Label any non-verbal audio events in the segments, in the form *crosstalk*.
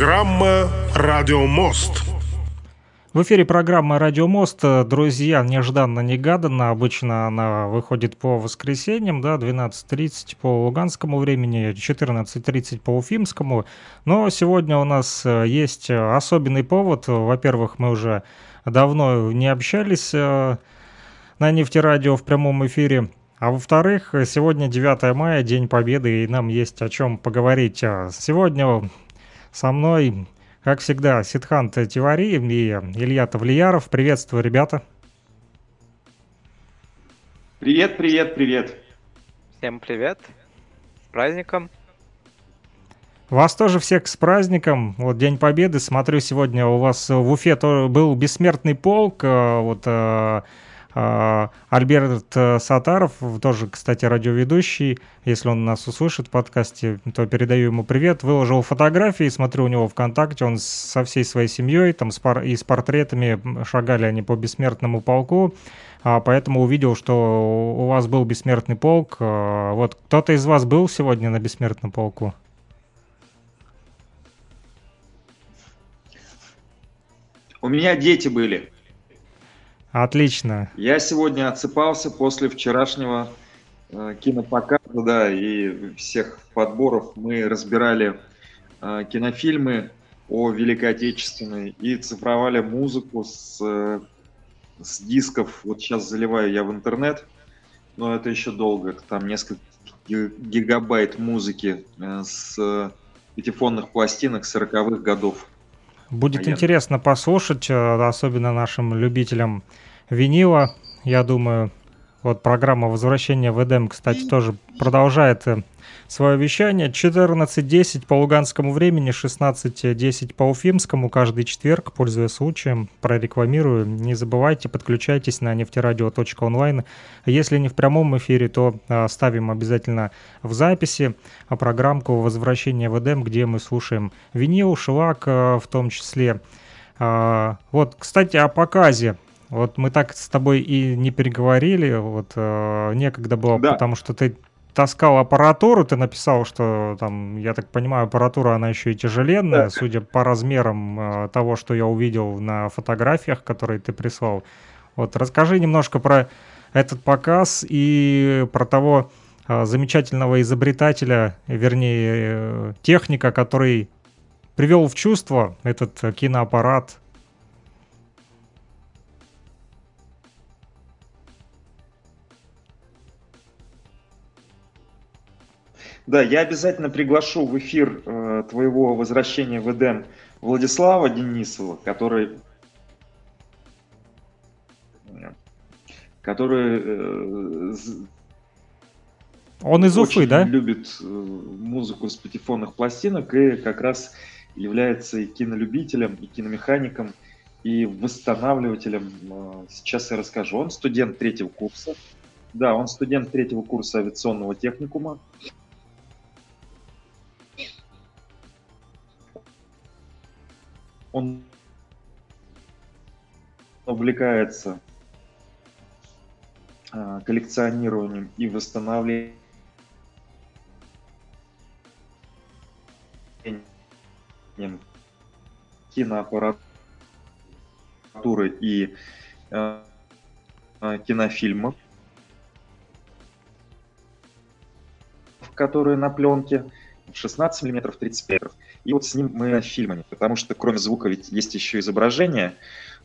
программа «Радио Мост». В эфире программа «Радио Мост». Друзья, нежданно-негаданно. Обычно она выходит по воскресеньям, да, 12.30 по луганскому времени, 14.30 по уфимскому. Но сегодня у нас э, есть особенный повод. Во-первых, мы уже давно не общались э, на нефтерадио в прямом эфире. А во-вторых, сегодня 9 мая, День Победы, и нам есть о чем поговорить. Сегодня со мной как всегда, Сидхант Тивари и Илья Тавлияров. Приветствую, ребята. Привет, привет, привет. Всем привет. С праздником. Вас тоже всех с праздником. Вот День Победы. Смотрю, сегодня у вас в Уфе был бессмертный полк. Э, вот э, Альберт э, Сатаров, тоже, кстати, радиоведущий, если он нас услышит в подкасте, то передаю ему привет, выложил фотографии, смотрю у него ВКонтакте, он со всей своей семьей, там и с портретами шагали они по бессмертному полку, а поэтому увидел, что у вас был бессмертный полк. А, вот кто-то из вас был сегодня на бессмертном полку? У меня дети были. Отлично. Я сегодня отсыпался после вчерашнего э, кинопоказа, да, и всех подборов. Мы разбирали э, кинофильмы о Великой Отечественной и цифровали музыку с, э, с дисков. Вот сейчас заливаю я в интернет, но это еще долго. Там несколько гигабайт музыки э, с пятифонных пластинок 40-х годов. Будет а интересно я... послушать, э, особенно нашим любителям винила. Я думаю, вот программа возвращения в Эдем, кстати, тоже продолжает э, свое вещание. 14.10 по луганскому времени, 16.10 по уфимскому. Каждый четверг, пользуясь случаем, прорекламирую. Не забывайте, подключайтесь на нефтерадио.онлайн. Если не в прямом эфире, то а, ставим обязательно в записи а, программку «Возвращение в Эдем», где мы слушаем винил, шелак а, в том числе. А, вот, кстати, о показе. Вот мы так с тобой и не переговорили, вот э, некогда было, да. потому что ты таскал аппаратуру, ты написал, что там, я так понимаю, аппаратура, она еще и тяжеленная, да. судя по размерам э, того, что я увидел на фотографиях, которые ты прислал. Вот расскажи немножко про этот показ и про того э, замечательного изобретателя, вернее, э, техника, который привел в чувство этот киноаппарат, Да, я обязательно приглашу в эфир э, твоего возвращения в Эдем Владислава Денисова, который, который э, он из Уфы, да? любит э, музыку с патефонных пластинок и как раз является и кинолюбителем, и киномехаником, и восстанавливателем. Э, сейчас я расскажу. Он студент третьего курса. Да, он студент третьего курса авиационного техникума. Он увлекается а, коллекционированием и восстановлением киноаппаратуры и э, кинофильмов, которые на пленке 16 мм, 35 мм. И вот с ним мы фильмами, потому что кроме звука ведь есть еще изображение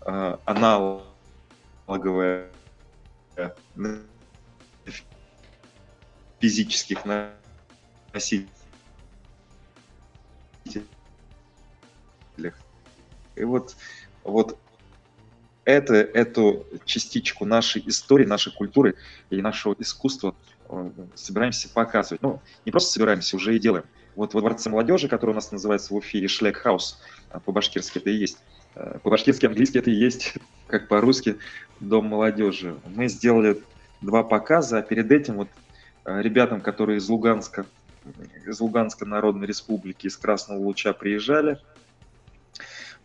э, аналоговое физических носителях. И вот, вот это, эту частичку нашей истории, нашей культуры и нашего искусства э, собираемся показывать. Ну, не просто собираемся, уже и делаем. Вот во Дворце молодежи, который у нас называется в Уфе, Шлек-хаус, а по-башкирски это и есть. Э, по-башкирски, английски это и есть, *laughs* как по-русски, Дом молодежи. Мы сделали два показа, а перед этим вот э, ребятам, которые из Луганска, из Луганской Народной Республики, из Красного Луча приезжали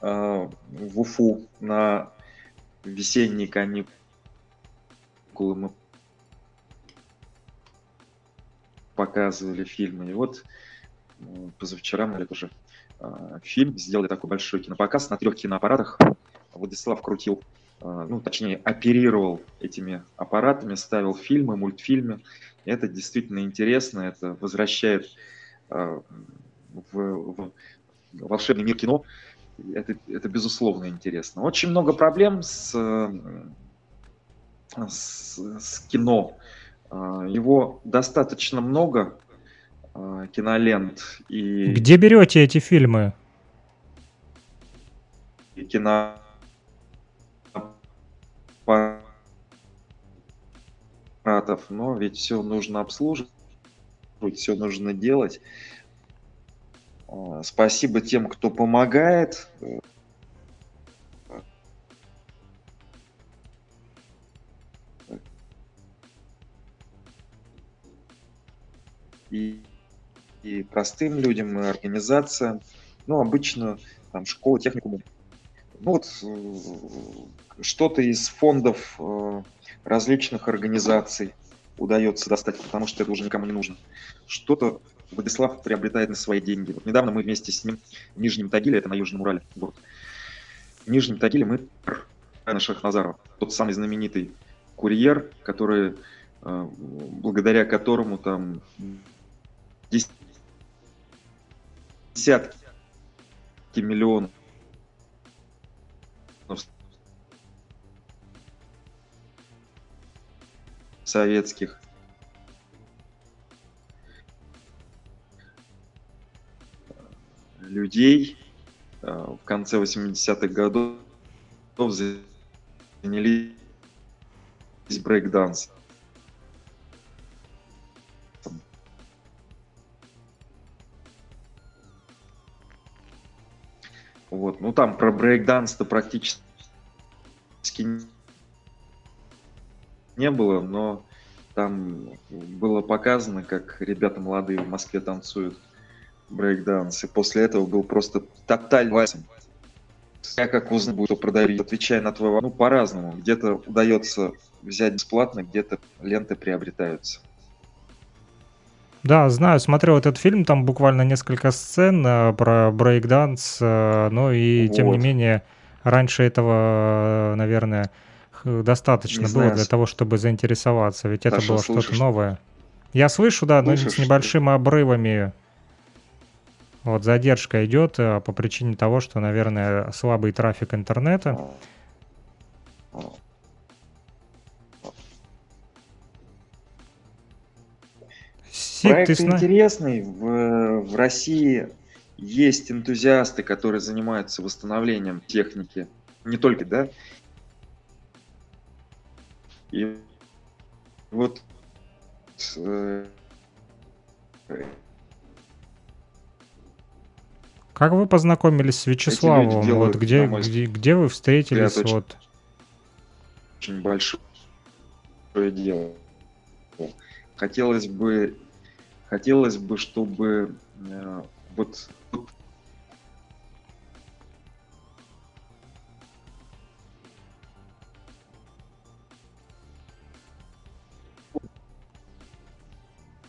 э, в Уфу на весенние каникулы, мы показывали фильмы. И вот позавчера мы уже э, фильм, сделали такой большой кинопоказ на трех киноаппаратах. Владислав крутил, э, ну, точнее, оперировал этими аппаратами, ставил фильмы, мультфильмы. Это действительно интересно, это возвращает э, в, в волшебный мир кино. Это, это безусловно интересно. Очень много проблем с, с, с кино. Его достаточно много, кинолент. И Где берете эти фильмы? И кино но ведь все нужно обслуживать, все нужно делать. А, спасибо тем, кто помогает. И, и простым людям, и организациям. Ну, обычно там школа, техникум. Ну вот э, что-то из фондов э, различных организаций удается достать, потому что это уже никому не нужно. Что-то Владислав приобретает на свои деньги. Вот недавно мы вместе с ним в Нижнем Тагиле, это на Южном Урале город, в Нижнем Тагиле мы на Шахназарова, тот самый знаменитый курьер, который, э, благодаря которому там десятки миллионов советских. людей э, в конце 80-х годов занялись брейкданс. Вот, ну там про брейкданс-то практически не было, но там было показано, как ребята молодые в Москве танцуют брейкданс. И после этого был просто тотальный. Я как узнал, буду продавить, отвечая на твой вопрос, ну, по-разному. Где-то удается взять бесплатно, где-то ленты приобретаются. Да, знаю, смотрел этот фильм, там буквально несколько сцен э, про брейкданс, э, но и вот. тем не менее раньше этого, наверное, достаточно не было знаю. для того, чтобы заинтересоваться, ведь Саша, это было что-то новое. Я слышу, да, слышишь, но с небольшими обрывами. Вот задержка идет э, по причине того, что, наверное, слабый трафик интернета. Сид, Проект ты интересный. В, в России есть энтузиасты, которые занимаются восстановлением техники. Не только, да? И вот э, как вы познакомились с Вячеславом? Вот где, где, где вы встретились? Очень, вот. очень большое дело. Хотелось бы, хотелось бы, чтобы э, вот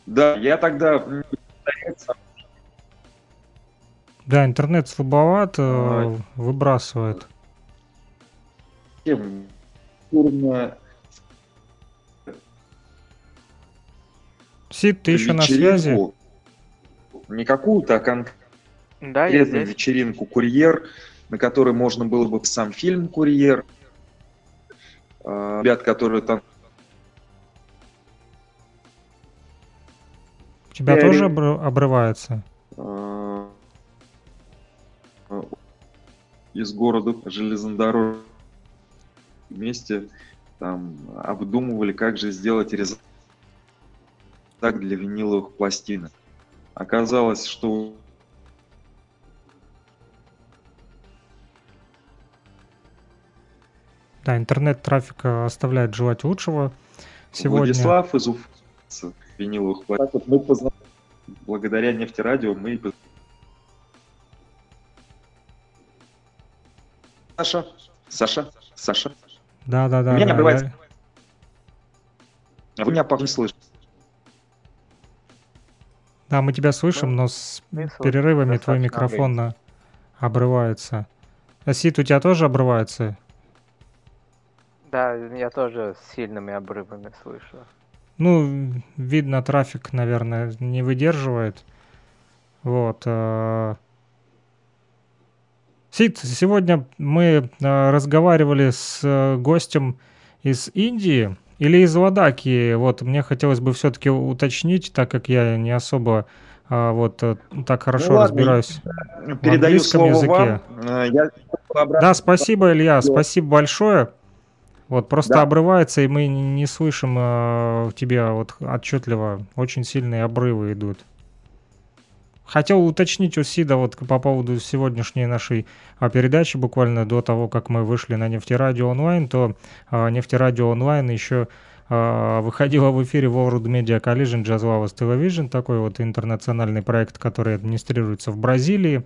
Да, я тогда... Да, интернет слабоват, э, а... Сид, ты еще на связи? Не какую-то, а конкретную да, вечеринку «Курьер», на которой можно было бы сам фильм «Курьер», а, ребят, которые там тебя я тоже обры- обрывается? А, из города железнодорожный вместе там обдумывали, как же сделать резак для виниловых пластинок. Оказалось, что Да, интернет-трафик оставляет желать лучшего сегодня. Владислав из Уфы виниловых пластинок. Мы познакомились благодаря нефтерадио, мы Саша, Саша, Саша. Да, да, да. Меня да, не обрывается. Я... Вы меня не слышите. Да, мы тебя слышим, но с перерывами твой микрофон на обрывается. А Сид, у тебя тоже обрывается? Да, я тоже с сильными обрывами слышу. Ну, видно, трафик, наверное, не выдерживает. Вот. э. Сид, сегодня мы э, разговаривали с э, гостем из Индии или из Ладаки. Вот, мне хотелось бы все-таки уточнить, так как я не особо а, вот э, так хорошо Ну ладно, разбираюсь. Передаю английском слово языке. вам. Э, Я Да, спасибо, Илья, спасибо большое. Вот просто Да. обрывается, и мы не не слышим э, тебя вот отчетливо. Очень сильные обрывы идут. Хотел уточнить у Сида вот по поводу сегодняшней нашей а, передачи, буквально до того, как мы вышли на Нефтерадио онлайн, то а, Нефтерадио онлайн еще а, выходила в эфире World Media Collision Jazz Lovers Television, такой вот интернациональный проект, который администрируется в Бразилии.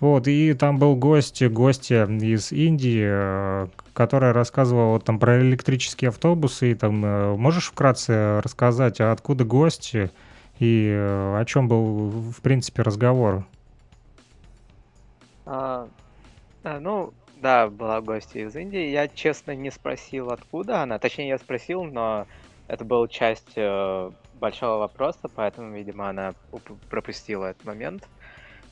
Вот, и там был гость, гостья из Индии, э, которая рассказывала вот там про электрические автобусы. И там э, можешь вкратце рассказать, откуда гости и э, о чем был, в принципе, разговор? А, а, ну, да, была гостья из Индии. Я, честно, не спросил, откуда она. Точнее, я спросил, но это был часть э, большого вопроса, поэтому, видимо, она пропустила этот момент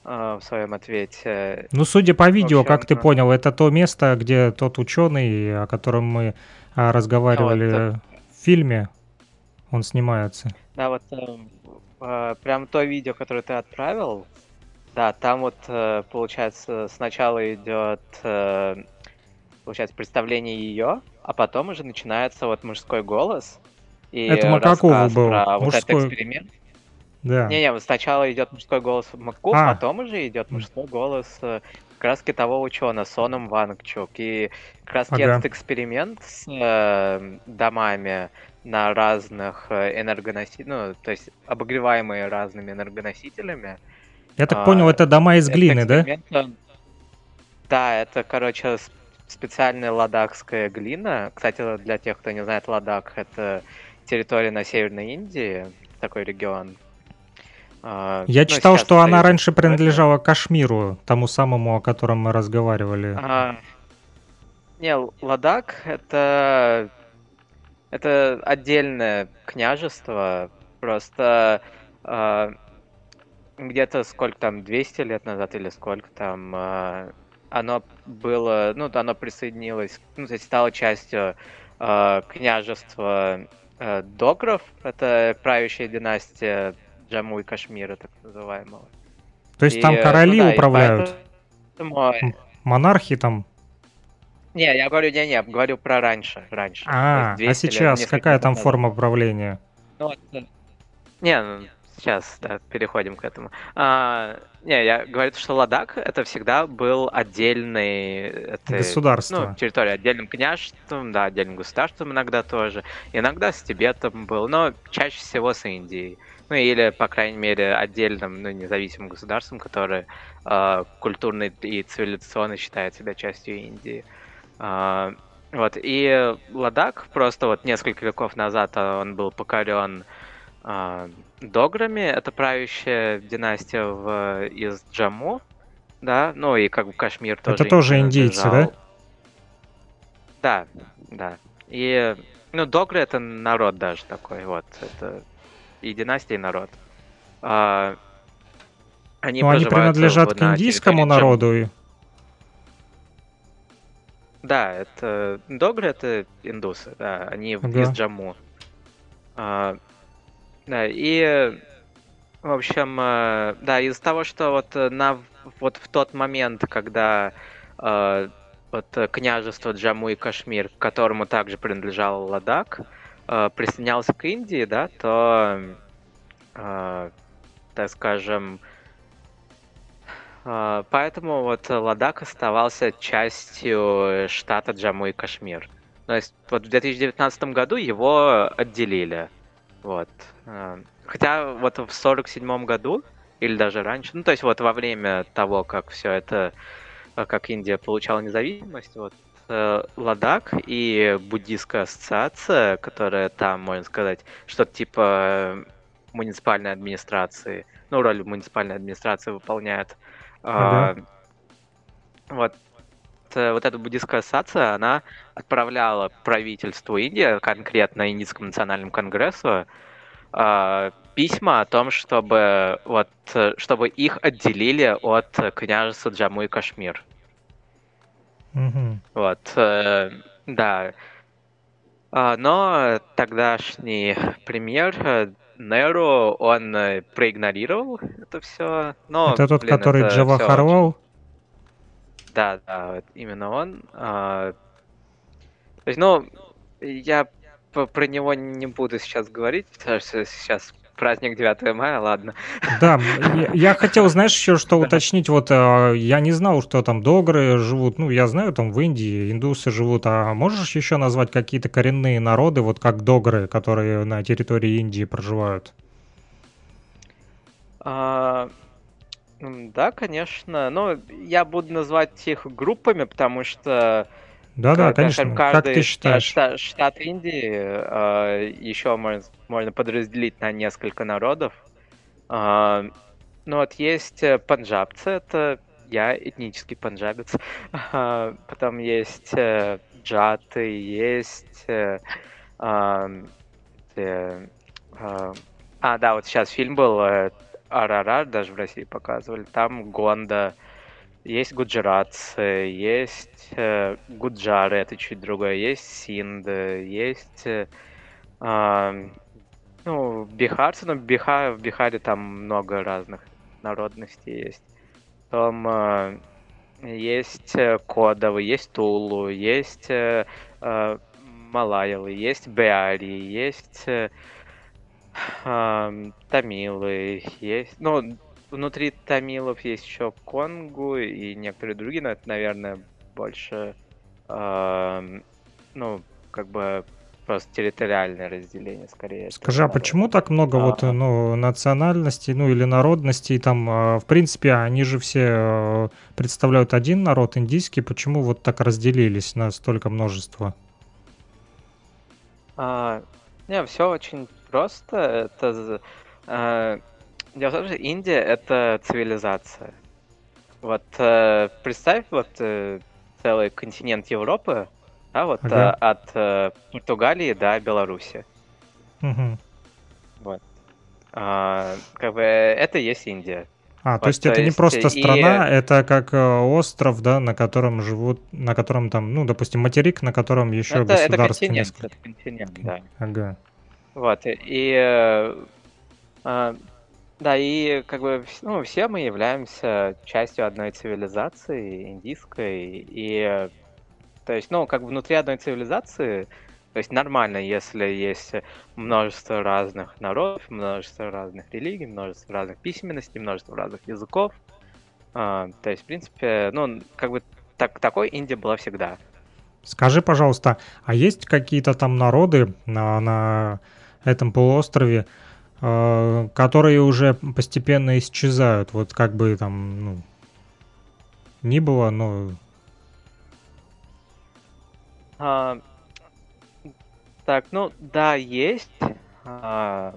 э, в своем ответе. Ну, судя по видео, как ты общем, понял, это то место, где тот ученый, о котором мы а, разговаривали Вот, в фильме, он снимается. Да, вот э, прям то видео, которое ты отправил, да, там вот, э, получается, сначала идет, э, получается, представление ее, а потом уже начинается вот мужской голос. И Это Макакову рассказ был, про вот этот мужской. эксперимент. Да. Не-не, вот сначала идет мужской голос Маккук, А. потом уже идет мужской голос э, как раз того ученого, Соном Вангчук. И как раз Ага. этот эксперимент с э, домами на разных э, энергоносителях, ну, то есть обогреваемые разными энергоносителями. Я так а, понял, это дома из глины, да? Да, это, короче, специальная ладакская глина. Кстати, для тех, кто не знает, Ладак — это территория на Северной Индии, такой регион. А, Я ну, читал, что она раньше принадлежала Кашмиру, тому самому, о котором мы разговаривали. А, Не, Ладак это это отдельное княжество, просто а, где-то сколько там 200 лет назад или сколько там а, оно было, ну оно присоединилось, ну то есть стало частью а, княжества а, Догров, это правящая династия Джаму и Кашмира так называемого. То есть И, там э, короли ну да, управляют, поэтому- монархи там. Не, я говорю, не, не, говорю про раньше, раньше. А, а 200 лет, сейчас какая там назад. форма управления? Ну, э, не, ну, сейчас, да, переходим к этому. А, не, я говорю, что Ладак это всегда был отдельный это, Государство. ну, территория отдельным княжеством, да, отдельным государством иногда тоже. Иногда с Тибетом был, но чаще всего с Индией. Ну, или, по крайней мере, отдельным, ну, независимым государством, которое э, культурно и цивилизационно считает себя частью Индии. А, вот, и Ладак просто вот несколько веков назад а, он был покорен а, Дограми, это правящая династия в, из Джаму, да, ну и как бы Кашмир тоже. Это тоже им индийцы, да? Да, да. И, ну, Догры это народ даже такой, вот, это и династия, и народ. А, они Ну, они принадлежат к индийскому народу. Да, это Догры это индусы, да, они Ага. из Джамму. А, да, и в общем, э, да, из-за того, что вот на вот в тот момент, когда э, вот княжество Джамму и Кашмир, к которому также принадлежал Ладак, э, присоединялся к Индии, да, то, так скажем, а, Поэтому вот Ладак оставался частью штата Джамму и Кашмир. То есть вот в 2019 году его отделили. Вот. А, Хотя вот в 47 году, или даже раньше, ну то есть вот во время того, как все это, а, как Индия получала независимость, вот э, Ладак и буддийская ассоциация, которая там, можно сказать, что-то типа э, муниципальной администрации, ну, роль муниципальной администрации выполняет, а, Ага. вот э, вот эта буддийская ассоциация, она отправляла правительству Индии, конкретно Индийскому национальному конгрессу, э, письма о том, чтобы вот э, чтобы их отделили от княжества Джаму и Кашмир. Угу. Вот, э, да. А, но тогдашний премьер Неру, он э, проигнорировал это все. Но, это тот, блин, который это очень- Да, да, вот именно он. А, То есть, ну, я про него не буду сейчас говорить, потому что сейчас праздник 9 мая, ладно. Да, я, я хотел, знаешь, еще что уточнить. Вот а, я не знал, что там догры живут. Ну, я знаю, там в Индии индусы живут. А можешь еще назвать какие-то коренные народы, вот как догры, которые на территории Индии проживают? А, Да, конечно. Но я буду называть их группами, потому что Да-да, К- конечно. Как ты считаешь? шта- штат Индии э, еще можно, можно подразделить на несколько народов. А, ну вот есть э, панджабцы, это я этнический панджабец. *laughs* Потом есть э, джаты, есть... э, э, а, а, да, вот сейчас фильм был э, Арарар, даже в России показывали. Там Гонда, есть гуджаратцы, есть э, гуджары, это чуть другое, есть синд, есть э, ну, бихарцы, но Биха, в Бихаре там много разных народностей есть. Там э, есть э, кодовы, есть тулу, есть э, э, малаевы, есть беари, есть э, ам, тамилы, есть... Ну, внутри тамилов есть еще конгу и некоторые другие, но это, наверное, больше, ам, ну, как бы просто территориальное разделение скорее. Скажи, а народов. почему так много вот, А. ну, национальностей, ну, или народностей там, э, в принципе, они же все э, представляют один народ, индийский, почему вот так разделились на столько множества? А, не, все очень просто. Это а, дело в том, что Индия это цивилизация. Вот э, представь вот э, целый континент Европы, да, вот Ага. э, от э, Португалии до Беларуси. Мгм. Вот. А, как бы это и есть Индия. А, то Вот, есть то это не есть просто и- страна, это как э, остров, да, на котором живут, на котором там, ну, допустим, материк, на котором еще это, это государство континент, несколько. это континент, да. Ага. Вот, и э, а, да, и как бы ну, все мы являемся частью одной цивилизации, индийской, и то есть, ну, как бы внутри одной цивилизации, то есть нормально, если есть множество разных народов, множество разных религий, множество разных письменностей, множество разных языков. А, то есть, в принципе, ну, как бы так, такой Индия была всегда. Скажи, пожалуйста, а есть какие-то там народы на, на этом полуострове, которые уже постепенно исчезают? Вот как бы там, ну, ни было, но... А, так, ну да, есть а,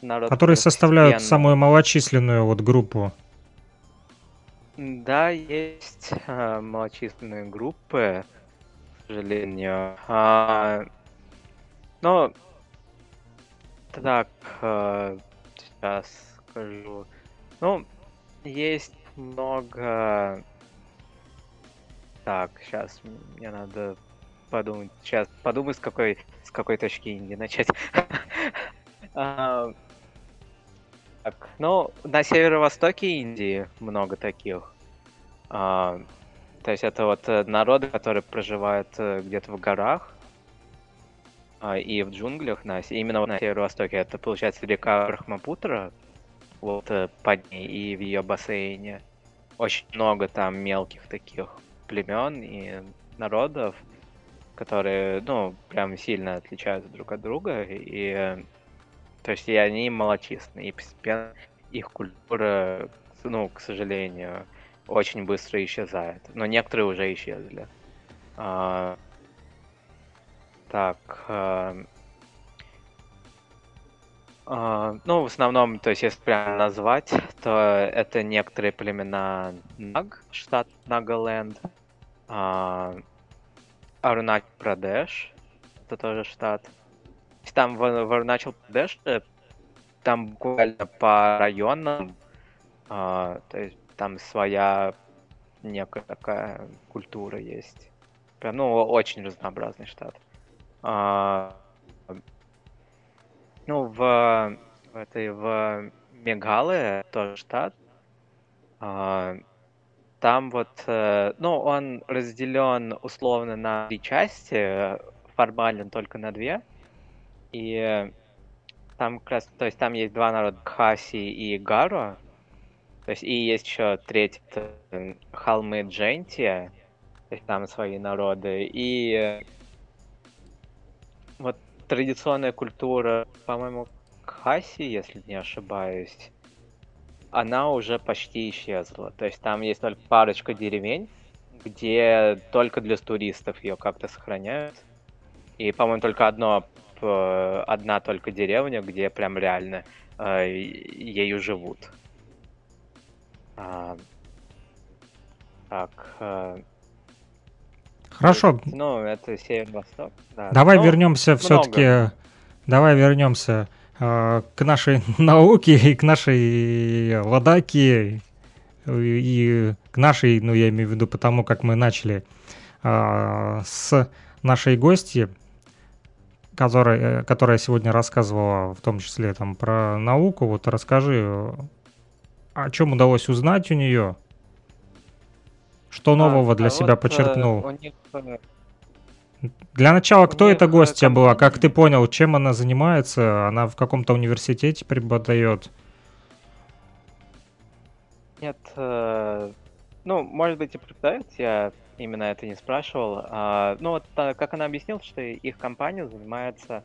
народ, Которые составляют постепенно- самую малочисленную вот группу. Да, есть а, малочисленные группы, к сожалению. А, но так, а, сейчас скажу. Ну, есть много. Так, сейчас мне надо подумать. Сейчас подумай, с какой с какой точки Индии начать. *laughs* А, Так, ну, на северо-востоке Индии много таких. А, то есть это вот э, народы, которые проживают э, где-то в горах и в джунглях. На, именно на северо-востоке это получается река Брахмапутра, вот э, под ней и в ее бассейне. Очень много там мелких таких племен и народов, которые, ну, прям сильно отличаются друг от друга. И, то есть и они малочисленные, и постепенно их культура, ну, к сожалению, очень быстро исчезает. Но некоторые уже исчезли. Так. а, А, ну, в основном, то есть, если прям назвать, то это некоторые племена Наг, штат Нагаленд, а, Аруначал Прадеш, это тоже штат. Там в, в Аруначал Прадеш, там буквально по районам, а, то есть там своя некая такая культура есть. Прям, ну, очень разнообразный штат. А, ну, в, в этой в Мегале тоже штат. А, там вот, э, ну, он разделен условно на три части, формально только на две. И там как раз, то есть там есть два народа, Кхаси и Гаро. То есть и есть еще третий, это холмы Джентия, то есть там свои народы. И вот традиционная культура, по-моему, Кхаси, если не ошибаюсь, она уже почти исчезла. То есть там есть только парочка деревень, где только для туристов ее как-то сохраняют. И, по-моему, только одно, одна только деревня, где прям реально э, ею живут. А, так. Э, Хорошо. Ну, это северо-восток. Да. Давай ну, вернемся все-таки. Давай вернемся э, к нашей *laughs* науке и к нашей ладаке и к нашей, ну я имею в виду потому, как мы начали э, с нашей гости, которая, которая сегодня рассказывала в том числе там про науку. Вот расскажи, о чем удалось узнать у нее, что нового а, для а себя вот, э, подчеркнул. Них... Э, для начала, кто эта гостья компания... была? Как ты понял, чем она занимается? Она в каком-то университете преподает? Нет, э, ну, может быть, и преподает, я именно это не спрашивал. А, ну, вот как она объяснила, что их компания занимается,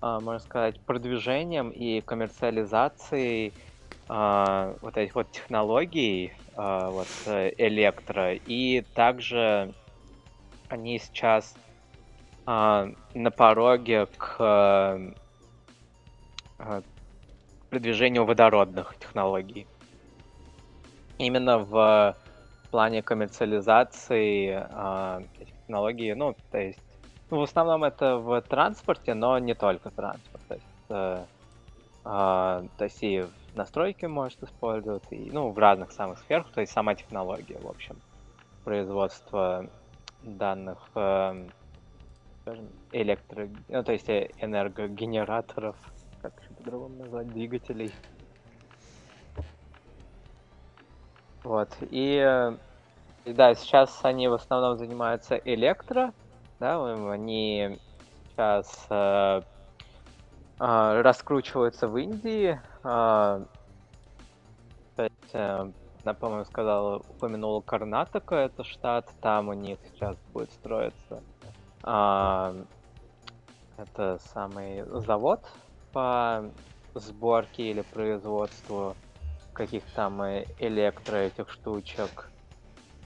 а, можно сказать, продвижением и коммерциализацией а, вот этих вот технологий, а, вот э, электро, и также они сейчас а, на пороге к а, продвижению водородных технологий. Именно в плане коммерциализации а, технологий, ну, то есть, ну, в основном это в транспорте, но не только транспорт. То есть, э, а, то есть и настройке может использоваться, и, ну, в разных самых сферах, то есть сама технология, в общем, производство данных, э, электро... Ну, то есть э, энергогенераторов, как по-другому назвать, двигателей. Вот, и, и да, сейчас они в основном занимаются электро, да, они сейчас э, э, раскручиваются в Индии, есть, э, она, по-моему, сказала, упомянула Карнатока, это штат, там у них сейчас будет строиться э, это самый завод по сборке или производству каких-то там электро этих штучек.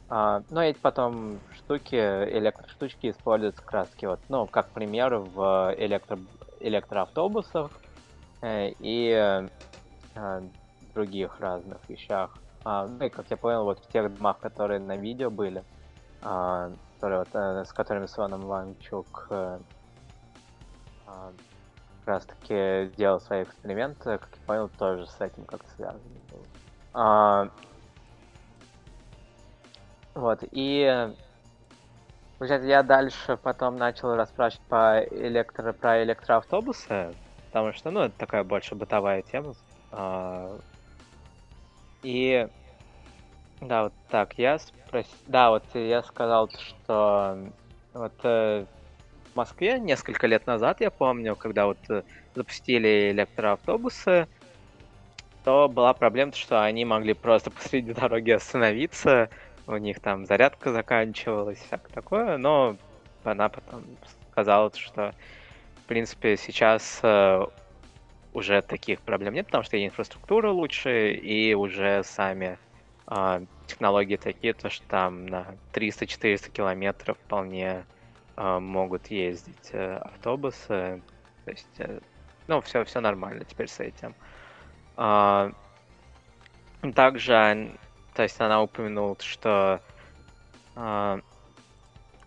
А, ну, эти потом штуки, электроштучки используются как раз вот, ну, как пример в электро, электроавтобусах э, и э, других разных вещах. А, ну и как я понял, вот в тех домах, которые на видео были, а, которые, вот, э, с которыми Соном Ванчук э, а, как раз таки делал свои эксперименты, как я понял, тоже с этим как-то связано было. А, вот, и получается, я дальше потом начал расспрашивать по электро, про электроавтобусы, потому что, ну, это такая больше бытовая тема. А, и да, вот так, я спросил, да, вот я сказал, что вот э, в Москве несколько лет назад, я помню, когда вот э, запустили электроавтобусы, то была проблема, что они могли просто *laughs* посреди дороги остановиться, у них там зарядка заканчивалась, всякое такое, но она потом сказала, что, в принципе, сейчас э, уже таких проблем нет, потому что и инфраструктура лучше, и уже сами э, технологии такие, то что там на 300-400 километров вполне э, могут ездить э, автобусы. То есть э, ну, все, все нормально теперь с этим. А, также, то есть она упомянула, что а,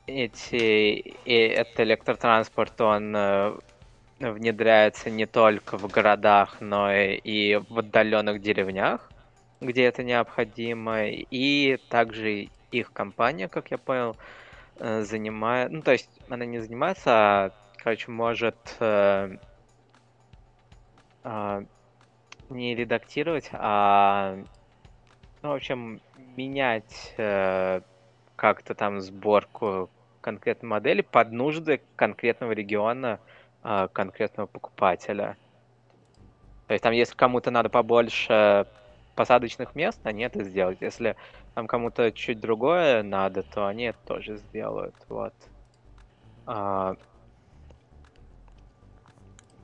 эти, и этот электротранспорт, он э, внедряется не только в городах, но и в отдаленных деревнях, где это необходимо. И также их компания, как я понял, э, занимает... Ну, то есть она не занимается, а, короче, может э, э, не редактировать, а, ну, в общем, менять э, как-то там сборку конкретной модели под нужды конкретного региона, конкретного покупателя. То есть там, если кому-то надо побольше посадочных мест, они это сделают. Если там кому-то чуть другое надо, то они это тоже сделают. Вот. А...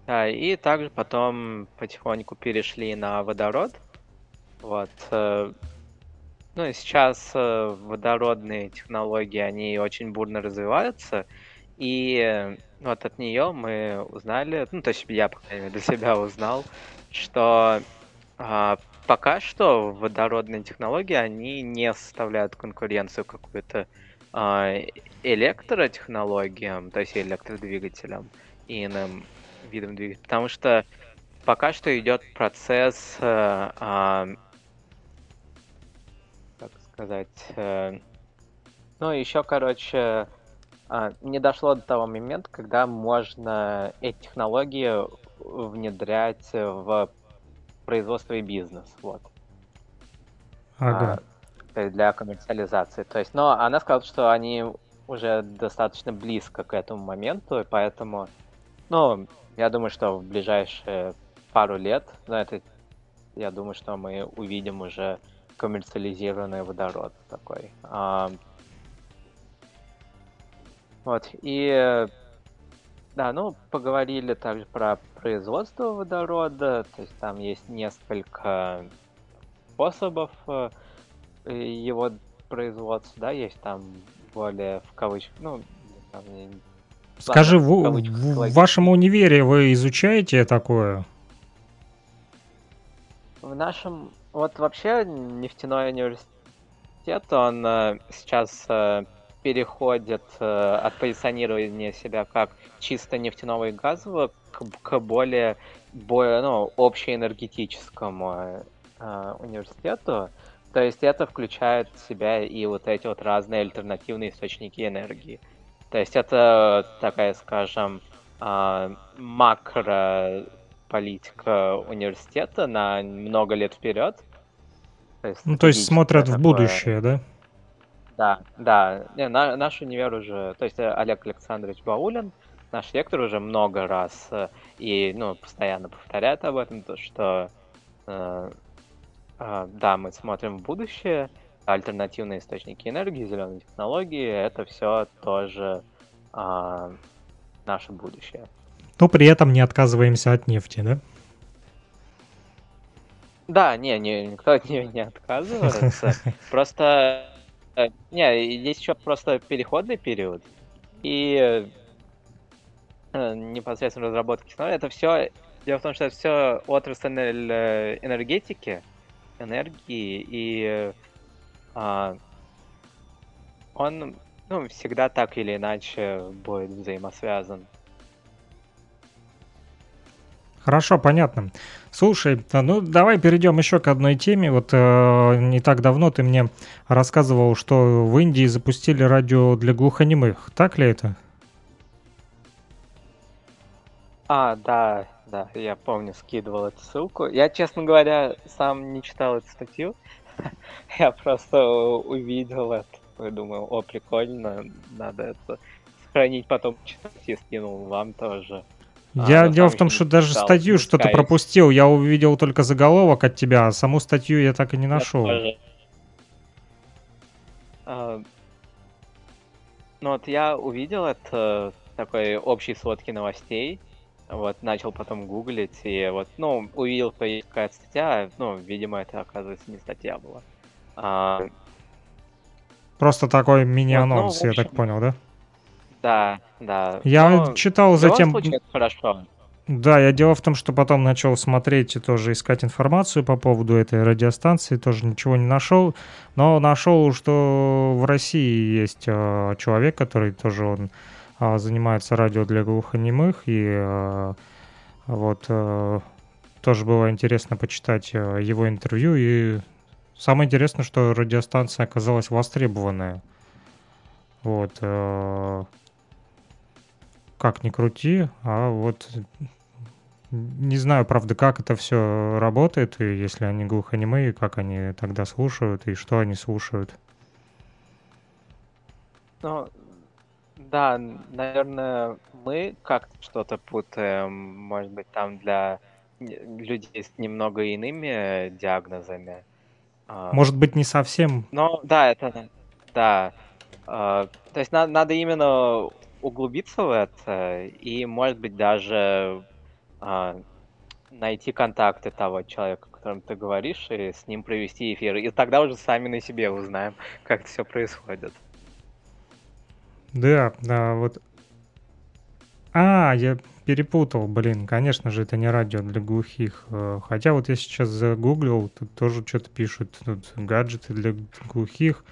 Да, и также потом потихоньку перешли на водород. Вот. Э, ну и сейчас э, водородные технологии, они очень бурно развиваются. И вот от нее мы узнали, ну, то есть я, по крайней мере, для себя узнал, что а, пока что водородные технологии, они не составляют конкуренцию какую-то а, электротехнологиям, то есть электродвигателям и иным видам двигателей, потому что пока что идет процесс, а, а, как сказать, а, ну еще, короче, не дошло до того момента, когда можно эти технологии внедрять в производство и бизнес, вот. Ага. А, для коммерциализации. То есть, но она сказала, что они уже достаточно близко к этому моменту, и поэтому, ну, я думаю, что в ближайшие пару лет, ну, это, я думаю, что мы увидим уже коммерциализированный водород такой. А, вот, и да, ну, поговорили также про производство водорода, то есть там есть несколько способов э, его производства, да, есть там более в кавычках, ну, там, Скажи, в, в, в вашем универе вы изучаете такое? В нашем, вот вообще нефтяной университет, он э, сейчас э, переходит э, от позиционирования себя как чисто нефтяного и газового к, к более, более ну, общеэнергетическому э, университету. То есть это включает в себя и вот эти вот разные альтернативные источники энергии. То есть это такая, скажем, э, макро политика университета на много лет вперед. То есть, ну, то есть смотрят такое... в будущее, да? Да, да. Не, на, наш универ уже, то есть э, Олег Александрович Баулин, наш ректор уже много раз э, и ну, постоянно повторяет об этом, то что э, э, да, мы смотрим в будущее, альтернативные источники энергии, зеленые технологии, это все тоже э, наше будущее. Но при этом не отказываемся от нефти, да? Да, не, не никто от нее не отказывается. *laughs* Просто не, здесь еще просто переходный период. И э, непосредственно разработка технологий. Это все. Дело в том, что это все отрасль энергетики, энергии, и а, он ну, всегда так или иначе будет взаимосвязан. Хорошо, понятно. Слушай, а, ну давай перейдем еще к одной теме. Вот э, не так давно ты мне рассказывал, что в Индии запустили радио для глухонемых. Так ли это? А, да, да, я помню, скидывал эту ссылку. Я, честно говоря, сам не читал эту статью. *laughs* я просто увидел это и думаю, о, прикольно, надо это сохранить, потом читать и скинул вам тоже. Я а, дело в том, что даже статью что-то пропустил. Я увидел только заголовок от тебя, а саму статью я так и не нашел. А, ну вот я увидел это такой общей сводки новостей. Вот, начал потом гуглить, и вот, ну, увидел, что есть какая-то статья, ну, видимо, это, оказывается, не статья была. А... Просто такой мини-анонс, вот, ну, общем, я так понял, да? Да, да. Я Но читал затем... Случае, это хорошо. Да, я дело в том, что потом начал смотреть и тоже искать информацию по поводу этой радиостанции, тоже ничего не нашел, но нашел, что в России есть э, человек, который тоже он э, занимается радио для глухонемых, и э, вот э, тоже было интересно почитать э, его интервью, и самое интересное, что радиостанция оказалась востребованная. Вот. Э, как ни крути, а вот не знаю, правда, как это все работает, и если они глухонемые, как они тогда слушают, и что они слушают. Ну, да, наверное, мы как-то что-то путаем, может быть, там для людей с немного иными диагнозами. А. Может быть, не совсем. Ну, да, это, да. А, то есть надо, надо именно углубиться в это и, может быть, даже а, найти контакты того человека, о котором ты говоришь, и с ним провести эфир. И тогда уже сами на себе узнаем, как это все происходит. Да, да, вот. А, я перепутал, блин, конечно же, это не радио для глухих. Э, хотя вот я сейчас загуглил, тут тоже что-то пишут, тут гаджеты для глухих,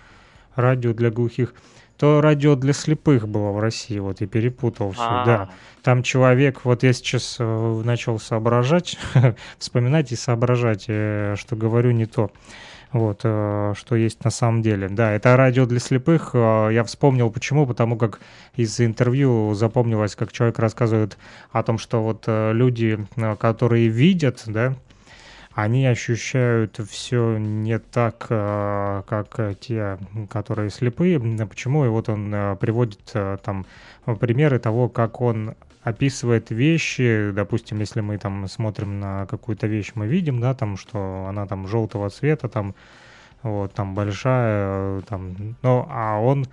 радио для глухих то радио для слепых было в России, вот и перепутал все, А-а-а. да. Там человек, вот я сейчас э, начал соображать, *laughs* вспоминать и соображать, э, что говорю не то. Вот, э, что есть на самом деле. Да, это радио для слепых. Я вспомнил почему, потому как из интервью запомнилось, как человек рассказывает о том, что вот люди, которые видят, да, они ощущают все не так, э, как те, которые слепые. Почему? И вот он э, приводит э, там примеры того, как он описывает вещи, допустим, если мы там смотрим на какую-то вещь, мы видим, да, там, что она там желтого цвета, там, вот, там большая, там, ну, а он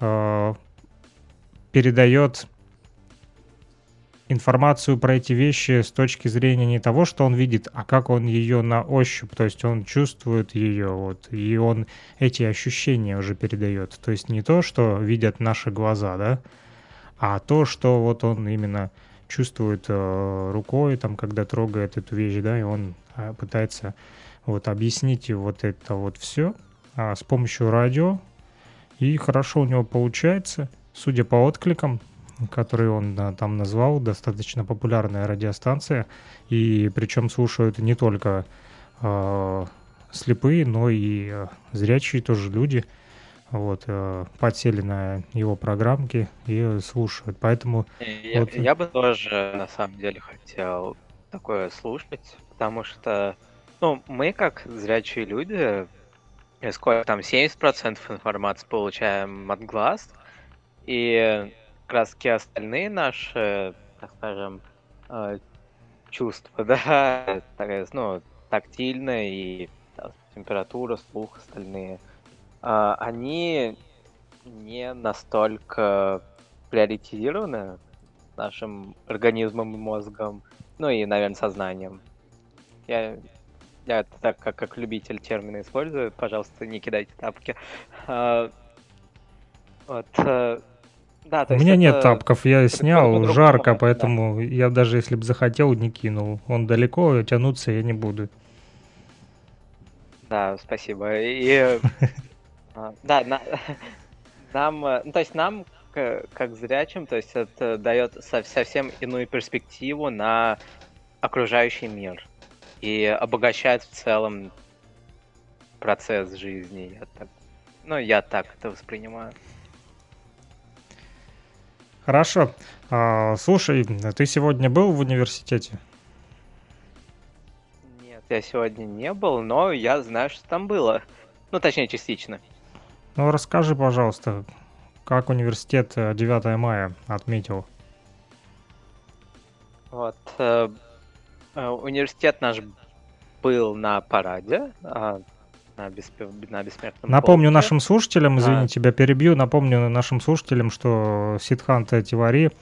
э, передает информацию про эти вещи с точки зрения не того, что он видит, а как он ее на ощупь, то есть он чувствует ее, вот, и он эти ощущения уже передает. То есть не то, что видят наши глаза, да, а то, что вот он именно чувствует э, рукой, там, когда трогает эту вещь, да, и он э, пытается вот объяснить вот это вот все э, с помощью радио, и хорошо у него получается, судя по откликам, который он да, там назвал, достаточно популярная радиостанция, и причем слушают не только э, слепые, но и э, зрячие тоже люди, вот, э, подсели на его программки и слушают, поэтому... Я, вот... я бы тоже, на самом деле, хотел такое слушать, потому что, ну, мы, как зрячие люди, сколько там, 70% информации получаем от глаз, и краски остальные наши, так скажем, э, чувства, *laughs* да, ну, тактильные и температура, слух, остальные, а, они не настолько приоритизированы нашим организмом и мозгом, ну и, наверное, сознанием. Я, я так как, как любитель термина использую, пожалуйста, не кидайте тапки. А, вот, э, да, У меня нет тапков, я снял, жарко, поэтому да. я даже если бы захотел, не кинул. Он далеко, тянуться я не буду. Да, спасибо. И, *laughs* а, да, *laughs* нам, э, ну, то есть нам, как зрячим, то есть это дает совсем иную перспективу на окружающий мир и обогащает в целом процесс жизни. Я так, ну, я так это воспринимаю. Хорошо. А, слушай, ты сегодня был в университете? Нет, я сегодня не был, но я знаю, что там было. Ну, точнее, частично. Ну, расскажи, пожалуйста, как университет 9 э, мая отметил? Вот. Э, э, университет наш был на параде. На, беспе... на бессмертном Напомню полке. нашим слушателям, извини, а. тебя перебью, напомню нашим слушателям, что Сидханта Тивари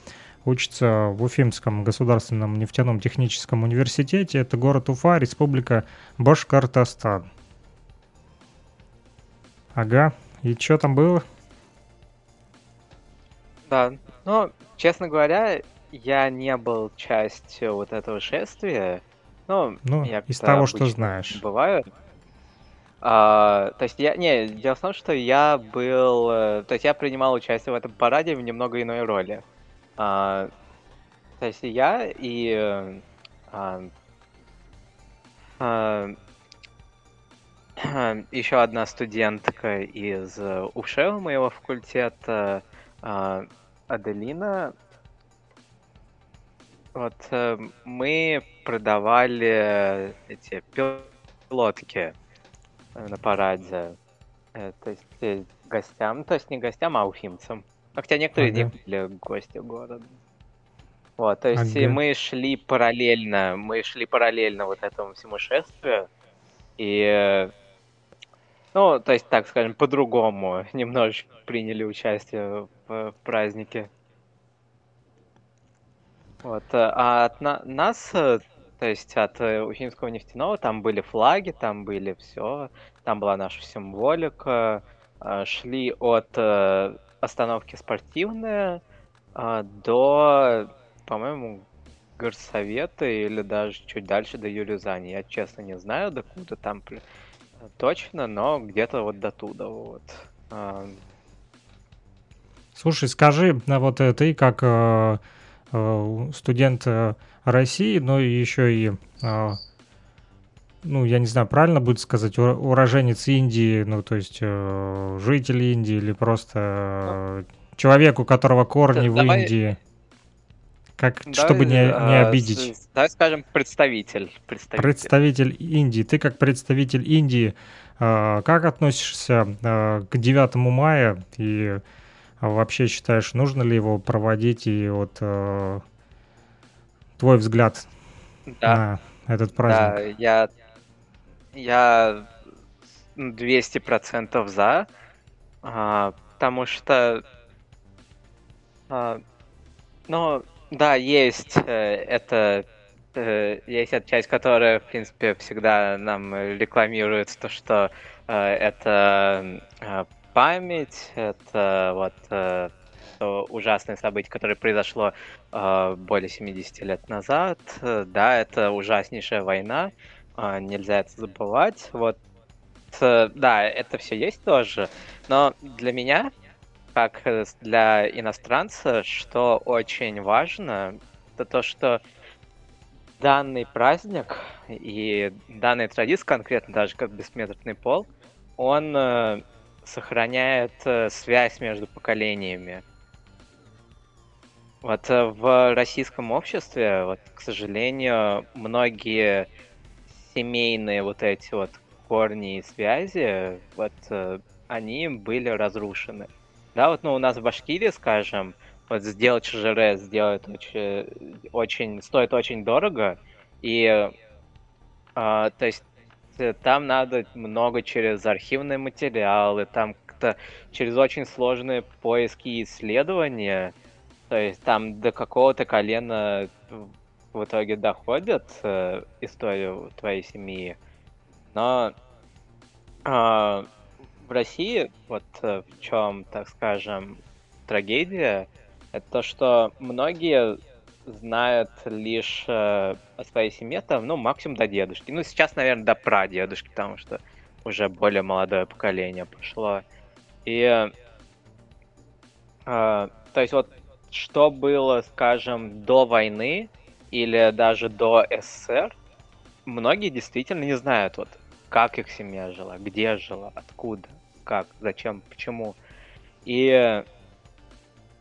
учится в Уфимском государственном нефтяном техническом университете. Это город Уфа, республика Башкортостан. Ага. И что там было? Да, ну, честно говоря, я не был частью вот этого шествия. Ну, Ну, из того, что знаешь. бываю. А, то есть я, не, дело в том, что я был, э, то есть я принимал участие в этом параде в немного иной роли. А, то есть я и э, а, а, *clears throat* еще одна студентка из э, УШЭ моего факультета, а, Аделина, вот мы продавали эти пилотки на параде. Э, то есть э, гостям, то есть не гостям, а уфимцам. Хотя некоторые из них Ага. были гости города. Вот, то есть Ага. мы шли параллельно, мы шли параллельно вот этому всему шествию. И, э, ну, то есть, так скажем, по-другому *laughs* немножечко приняли участие в, в празднике. Вот, а от на- нас, то есть от э, Уфимского нефтяного, там были флаги, там были все, там была наша символика, э, шли от э, остановки спортивная до, по-моему, горсовета или даже чуть дальше до Юрюзани. Я честно не знаю, докуда там при- точно, но где-то вот до туда вот. А, Слушай, скажи, вот ты как студент России, но еще и, э, ну, я не знаю, правильно будет сказать, уроженец Индии, ну, то есть э, житель Индии или просто э, человек, у которого корни Да, в давай- Индии, как, давай, чтобы не, не а, обидеть. давай скажем представитель. Представитель. Представитель Индии. Ты как представитель Индии, э, как относишься э, к 9 мая и э, вообще считаешь, нужно ли его проводить и вот э, твой взгляд Да. на этот Да, праздник? я, я 200% за, а, потому что, а, ну, да, есть э, это, э, есть эта часть, которая, в принципе, всегда нам рекламирует то, что э, это э, память, это вот э, то ужасное событие, которое произошло э, более 70 лет назад. Да, это ужаснейшая война, э, нельзя это забывать. Вот, э, да, это все есть тоже, но для меня, как э, для иностранца, что очень важно, это то, что данный праздник и данная традиция, конкретно даже как бессмертный пол, он э, сохраняет э, связь между поколениями. Вот э, в российском обществе, вот, к сожалению, многие семейные вот эти вот корни и связи, вот э, они были разрушены. Да, вот ну, у нас в Башкирии, скажем, вот сделать ЧЖР сделать очень, очень, стоит очень дорого, и а, то есть э, там надо много через архивные материалы, там как-то через очень сложные поиски и исследования, то есть там до какого-то колена в- итоге доходит э, историю твоей семьи, но а, в России вот э, в чем, так скажем, трагедия, это то, что многие знают лишь э, о своей семье, там, ну, максимум до дедушки. Ну, сейчас, наверное, до прадедушки, потому что уже более молодое поколение пошло. И, э, то есть вот, что было, скажем, до войны или даже до СССР, многие действительно не знают, вот, как их семья жила, где жила, откуда, как, зачем, почему. И э,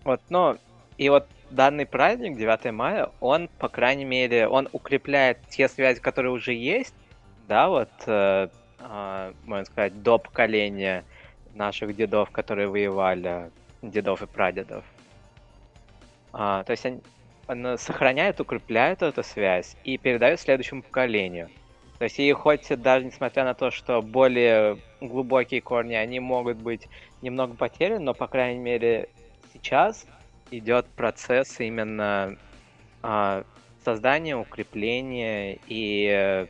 вот, ну, и вот данный праздник, 9 мая, он, по крайней мере, он укрепляет те связи, которые уже есть, да, вот, э, а, можно сказать, до поколения наших дедов, которые воевали, дедов и прадедов. А, то есть он, он сохраняет, укрепляет эту связь и передает следующему поколению. То есть и хоть даже несмотря на то, что более глубокие корни, они могут быть немного потеряны, но, по крайней мере, сейчас идет процесс именно а, создания, укрепления и э,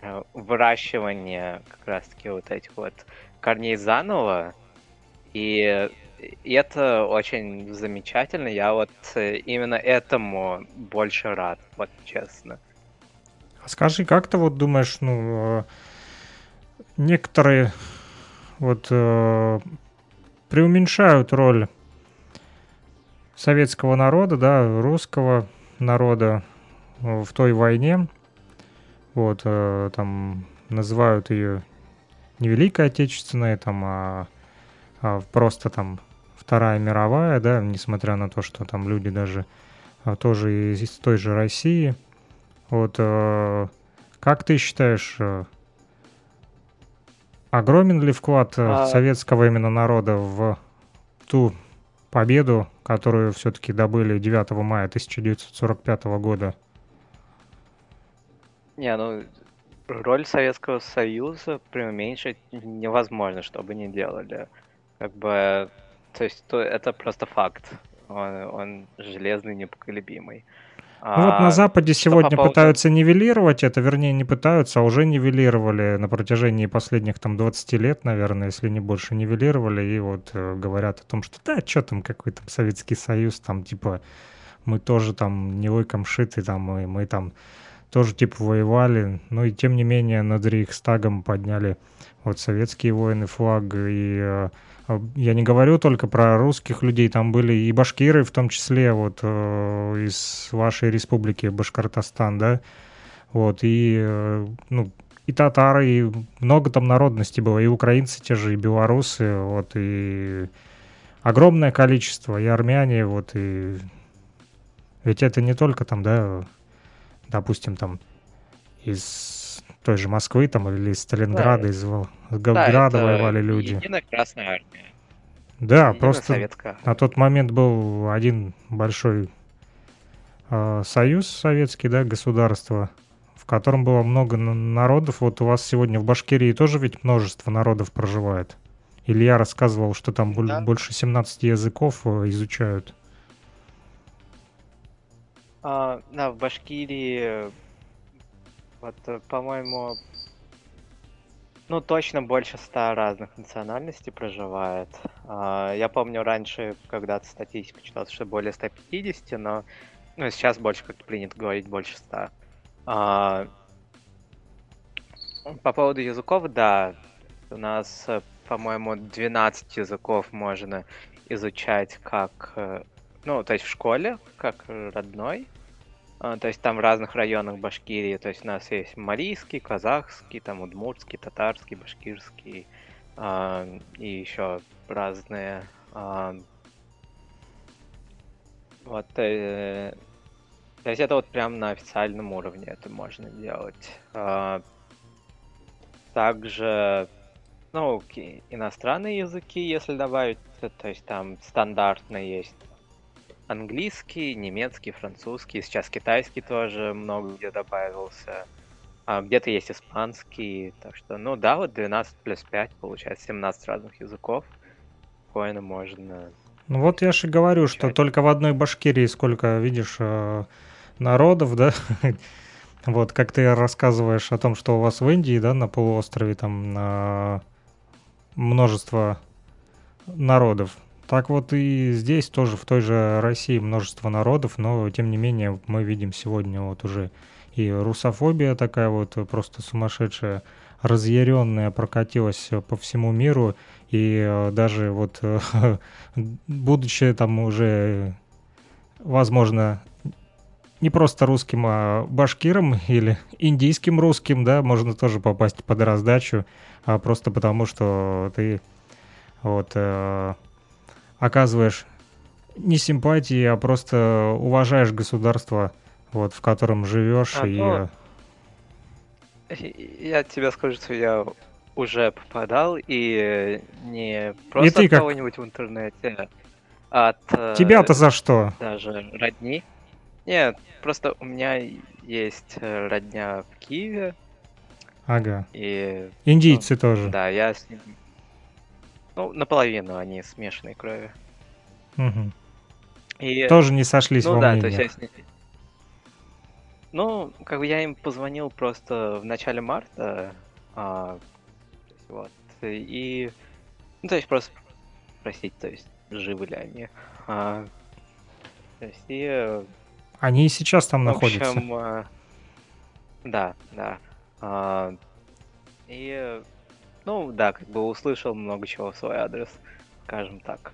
э, выращивания как раз-таки вот этих вот корней заново. И и это очень замечательно. Я вот э, именно этому больше рад, вот честно. А скажи, как ты вот думаешь, ну, э, некоторые вот э, преуменьшают роль советского народа, да, русского народа в той войне, вот, э, там называют ее не Великой Отечественной, там, а, а просто там Вторая мировая, да, несмотря на то, что там люди даже а, тоже из, из той же России. Вот, э, как ты считаешь, э, огромен ли вклад э, а... советского именно народа в ту победу, которую все-таки добыли 9 мая 1945 года? Не, ну, роль Советского Союза преуменьшить невозможно, чтобы не делали. Как бы, то есть то, это просто факт. Он, он железный, непоколебимый. Ну вот на а, Западе сегодня по поводу... пытаются нивелировать это, вернее, не пытаются, а уже нивелировали на протяжении последних там 20 лет, наверное, если не больше, нивелировали, и вот э, говорят о том, что да, что там, какой там Советский Союз, там типа мы тоже там не лыком шиты, там мы, мы там тоже типа воевали, но и тем не менее над Рейхстагом подняли вот советские воины флаг, и э, я не говорю только про русских людей, там были и башкиры в том числе, вот э, из вашей республики Башкортостан, да, вот, и, э, ну, и татары, и много там народностей было, и украинцы те же, и белорусы, вот, и огромное количество, и армяне, вот, и ведь это не только там, да, допустим, там из той же Москвы там или из Сталинграда, да, из Волгограда да, воевали люди. Единая Красная Армия. Да, Единая просто Советская. на тот момент был один большой э, союз советский, да, государство, в котором было много народов. Вот у вас сегодня в Башкирии тоже ведь множество народов проживает. Илья рассказывал, что там да. больше 17 языков э, изучают. А, да, в Башкирии, вот, э, по-моему, ну, точно больше ста разных национальностей проживает. А, я помню раньше, когда-то статистику читал, что более 150, но ну, сейчас больше как-то принято говорить больше 100. А, по поводу языков, да, у нас, э, по-моему, 12 языков можно изучать как, э, ну, то есть в школе, как родной. А, то есть там в разных районах Башкирии, то есть у нас есть малийский, казахский, там удмуртский, татарский, башкирский а, и еще разные. А, вот, э, то есть это вот прям на официальном уровне это можно делать. Также, ну, иностранные языки, если добавить, то есть там стандартно есть английский, немецкий, французский, сейчас китайский тоже много где добавился. А где-то есть испанский, так что, ну да, вот 12 плюс 5, получается 17 разных языков. Спокойно можно... Ну вот я же говорю, что только в одной Башкирии сколько, видишь, э, народов, да? *laughs* Вот, как ты рассказываешь о том, что у вас в Индии, да, на полуострове там множество народов. Так вот и здесь тоже, в той же России множество народов, но тем не менее мы видим сегодня вот уже и русофобия такая вот просто сумасшедшая, разъяренная прокатилась по всему миру, и э, даже вот *laughs* будучи там уже, возможно, не просто русским, а башкиром или *laughs* индийским русским, да, можно тоже попасть под раздачу, а просто потому что ты вот э, оказываешь не симпатии, а просто уважаешь государство, вот, в котором живешь. А, и... Ну, я тебе скажу, что я уже попадал, и не просто и от кого-нибудь в интернете, а от... Э, Тебя-то за что? Даже родни. Нет, просто у меня есть э, родня в Киеве. Ага. И... Индийцы ну, тоже. Да, я с ним ну, наполовину они смешанной крови. Угу. И, Тоже не сошлись ну, во да, мнениях. То есть я с Ну, как бы я им позвонил просто в начале марта. А, вот. И. Ну, то есть просто спросить, то есть, живы ли они. А, то есть и... Они и сейчас там В находятся. общем, а, да, да. А, и, ну, да, как бы услышал много чего в свой адрес, скажем так.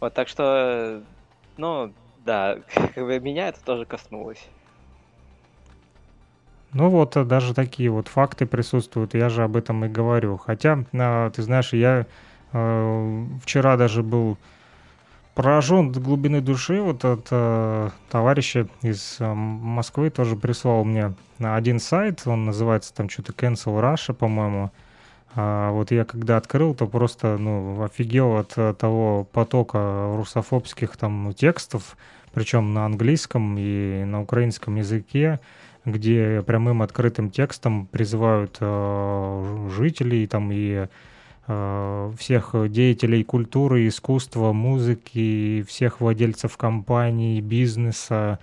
Вот так что, ну, да, *laughs* как бы меня это тоже коснулось. Ну вот э, даже такие вот факты присутствуют, я же об этом и говорю. Хотя, а, ты знаешь, я э, вчера даже был поражен до глубины души. Вот от э, товарища из э, Москвы тоже прислал мне один сайт, он называется там что-то Cancel Russia, по-моему. А вот я когда открыл, то просто ну, офигел от э, того потока русофобских там текстов, причем на английском и на украинском языке, где прямым открытым текстом призывают э, жителей там и всех деятелей культуры, искусства, музыки, всех владельцев компаний, бизнеса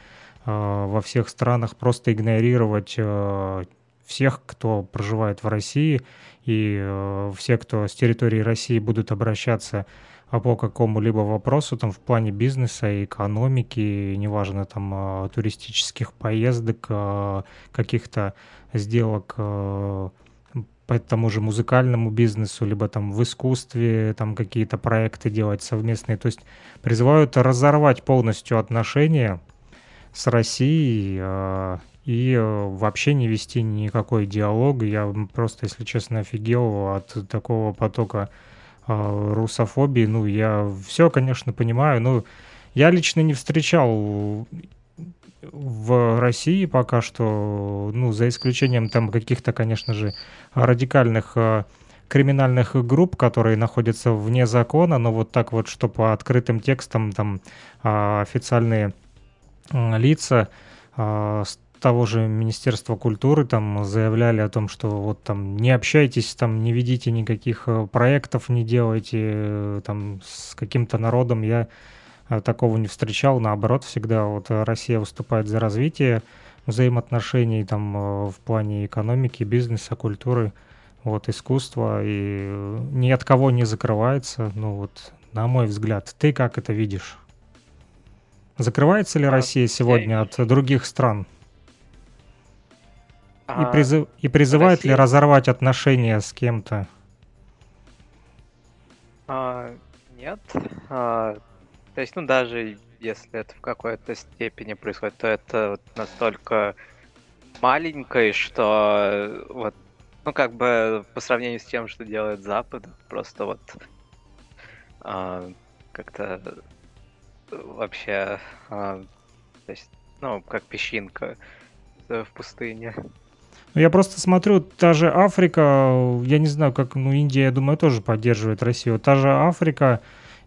э, во всех странах просто игнорировать э, всех, кто проживает в России, и э, все, кто с территории России будут обращаться по какому-либо вопросу там в плане бизнеса, экономики, неважно там э, туристических поездок, э, каких-то сделок э, по тому же музыкальному бизнесу, либо там в искусстве там какие-то проекты делать совместные. То есть призывают разорвать полностью отношения с Россией э, и э, вообще не вести никакой диалог. Я просто, если честно, офигел от такого потока э, русофобии. Ну, я все, конечно, понимаю. но я лично не встречал в России пока что, ну, за исключением там каких-то, конечно же, радикальных э, криминальных групп, которые находятся вне закона, но вот так вот, что по открытым текстам там э, официальные лица э, с того же Министерства культуры там заявляли о том, что вот там не общайтесь, там не ведите никаких э, проектов, не делайте э, там с каким-то народом. Я такого не встречал, наоборот, всегда вот Россия выступает за развитие взаимоотношений там в плане экономики, бизнеса, культуры, вот искусства и ни от кого не закрывается, ну вот на мой взгляд. Ты как это видишь? Закрывается ли А, Россия сегодня от других стран? И, А, призыв, и призывает ли Россия- разорвать отношения с кем-то? а, нет. А, то есть, ну, даже если это в какой-то степени происходит, то это вот настолько маленькое, что вот, ну, как бы по сравнению с тем, что делает Запад, просто вот а, как-то вообще, а, то есть, ну, как песчинка в пустыне. Ну, Я просто смотрю, та же Африка, я не знаю, как, ну, Индия, я думаю, тоже поддерживает Россию. Та же Африка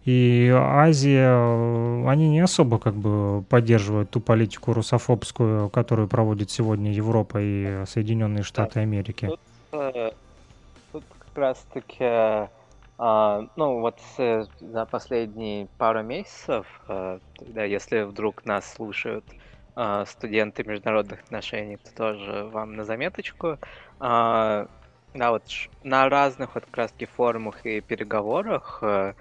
и Азия, э, они не особо как бы поддерживают ту политику русофобскую, которую проводит сегодня Европа и Соединенные Штаты Америки. Тут, э, тут как раз таки, а, ну вот э, за последние пару месяцев, э, да, если вдруг нас слушают студенты международных отношений, то тоже вам на заметочку. А, да, вот на разных вот как таки форумах и переговорах э,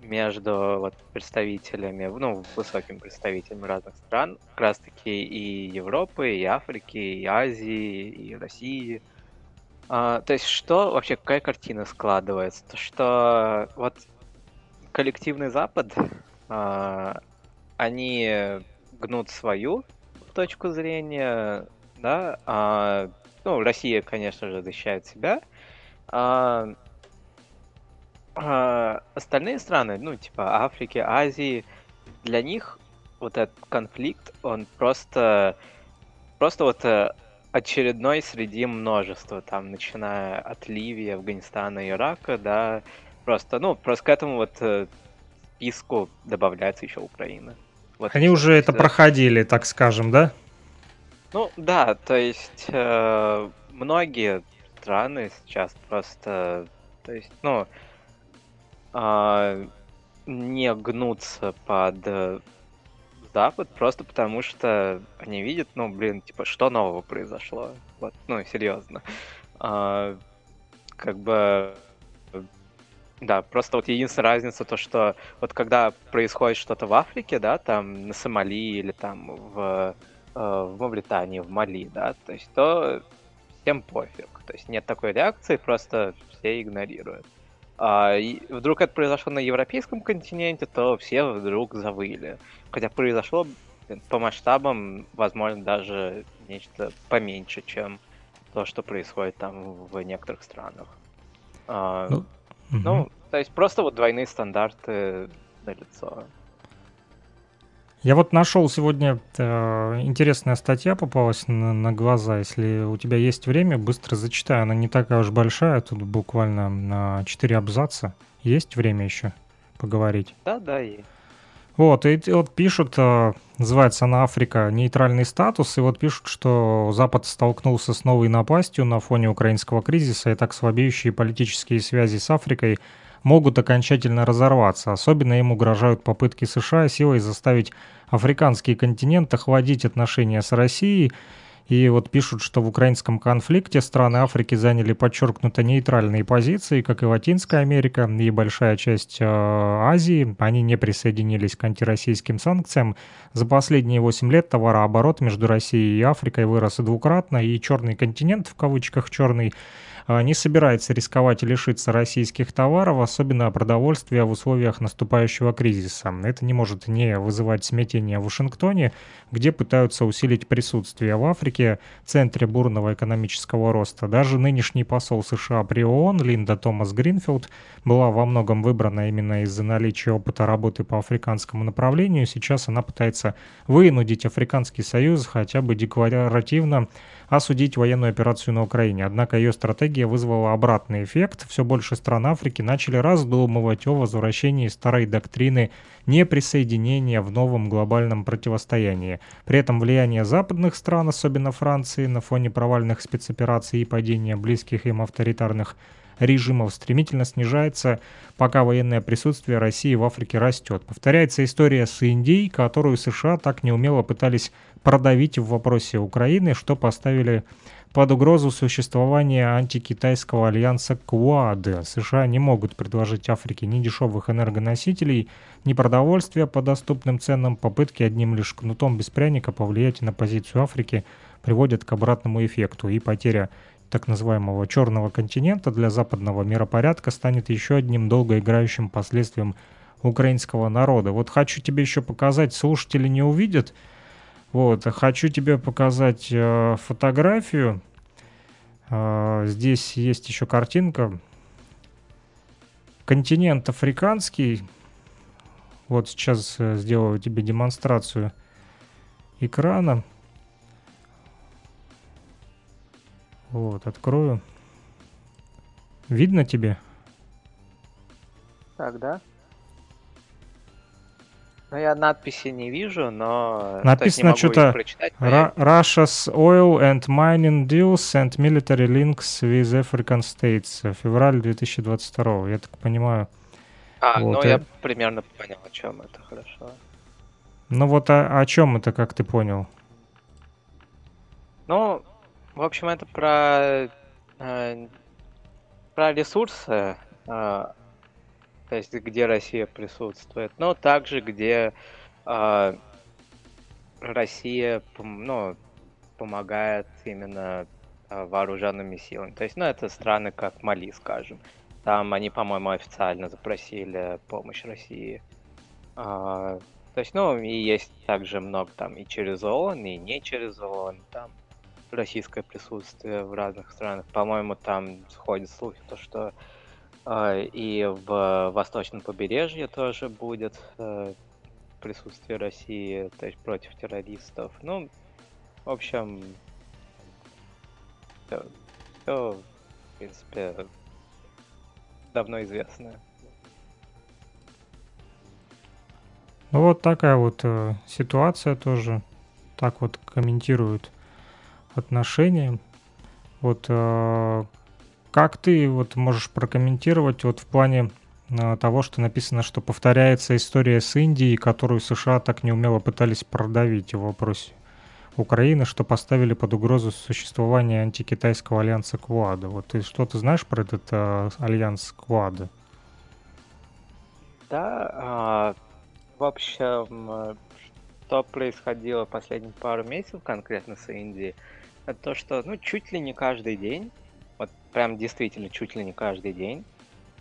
между вот представителями, ну, высокими представителями разных стран, как раз таки и Европы, и Африки, и Азии, и России, а, то есть что вообще, какая картина складывается? То, что вот коллективный Запад, а, они гнут свою точку зрения, да, а, ну, Россия, конечно же, защищает себя, а, а, остальные страны, ну, типа Африки, Азии, для них вот этот конфликт, он просто, просто вот э, очередной среди множества, там, начиная от Ливии, Афганистана, Ирака, да, просто, ну, просто к этому вот э, списку добавляется еще Украина. Вот Они уже это проходили, так скажем, да? Ну, да, то есть э, многие страны сейчас просто, то есть, ну, а, не гнутся под э, Запад просто потому, что они видят, ну, блин, типа, что нового произошло? Вот, ну, серьезно. А, как бы, Да, просто вот единственная разница то, что вот когда происходит что-то в Африке, да, там на Сомали или там в, э, в Мавритании, в Мали, да, то есть то всем пофиг. То есть нет такой реакции, просто все игнорируют. А и вдруг это произошло на европейском континенте, то все вдруг завыли. Хотя произошло по масштабам, возможно, даже нечто поменьше, чем то, что происходит там в некоторых странах. А, ну, ну угу. то есть просто вот двойные стандарты на лицо. Я вот нашел сегодня э, интересная статья попалась на, на глаза. Если у тебя есть время, быстро зачитаю. Она не такая уж большая, тут буквально на 4 абзаца. Есть время еще поговорить? Да, да, есть. Вот, и вот пишут, э, называется она Африка, нейтральный статус, и вот пишут, что Запад столкнулся с новой напастью на фоне украинского кризиса, и так слабеющие политические связи с Африкой могут окончательно разорваться. Особенно им угрожают попытки США силой заставить африканский континент охладить отношения с Россией. И вот пишут, что в украинском конфликте страны Африки заняли подчеркнуто нейтральные позиции, как и Латинская Америка и большая часть э, Азии. Они не присоединились к антироссийским санкциям. За последние 8 лет товарооборот между Россией и Африкой вырос двукратно, и черный континент, в кавычках черный, не собирается рисковать и лишиться российских товаров, особенно продовольствия в условиях наступающего кризиса. Это не может не вызывать смятения в Вашингтоне, где пытаются усилить присутствие в Африке, центре бурного экономического роста. Даже нынешний посол США при ООН Линда Томас Гринфилд была во многом выбрана именно из-за наличия опыта работы по африканскому направлению. Сейчас она пытается вынудить Африканский Союз хотя бы декларативно осудить военную операцию на Украине. Однако ее стратегия вызвала обратный эффект. Все больше стран Африки начали раздумывать о возвращении старой доктрины неприсоединения в новом глобальном противостоянии. При этом влияние западных стран, особенно Франции, на фоне провальных спецопераций и падения близких им авторитарных режимов стремительно снижается, пока военное присутствие России в Африке растет. Повторяется история с Индией, которую США так неумело пытались продавить в вопросе Украины, что поставили под угрозу существования антикитайского альянса КУАД. США не могут предложить Африке ни дешевых энергоносителей, ни продовольствия по доступным ценам. Попытки одним лишь кнутом без пряника повлиять на позицию Африки приводят к обратному эффекту, и потеря так называемого черного континента для западного миропорядка станет еще одним долгоиграющим последствием украинского народа. Вот хочу тебе еще показать, слушатели не увидят, вот, хочу тебе показать э, фотографию. Э, здесь есть еще картинка. Континент африканский. Вот сейчас э, сделаю тебе демонстрацию экрана. Вот, открою. Видно тебе? Так, да? Ну, я надписи не вижу, но... Написано что-то Russia's oil and mining deals and military links with African states. Февраль 2022, я так понимаю. А, вот, ну я э... примерно понял, о чем это, хорошо. Ну вот о, о чем это, как ты понял? Ну, в общем, это про, э, про ресурсы, э, то есть где Россия присутствует, но также где э, Россия ну, помогает именно э, вооруженными силами. То есть, ну, это страны как Мали, скажем. Там они, по-моему, официально запросили помощь России. А, то есть, ну, и есть также много там и через ООН, и не через ООН, там российское присутствие в разных странах. По-моему, там ходят слухи, то, что а, и в восточном побережье тоже будет э, присутствие России, то есть против террористов. Ну, в общем, все, все в принципе, давно известно. Ну вот такая вот э, ситуация тоже. Так вот комментируют отношения. Вот э, как ты вот можешь прокомментировать вот в плане э, того, что написано, что повторяется история с Индией, которую США так неумело пытались продавить в вопросе Украины, что поставили под угрозу существование антикитайского альянса Квада. Вот ты что-то знаешь про этот э, альянс Квада? Да, а, в общем, что происходило последние пару месяцев конкретно с Индией, это то, что, ну, чуть ли не каждый день, вот прям действительно чуть ли не каждый день,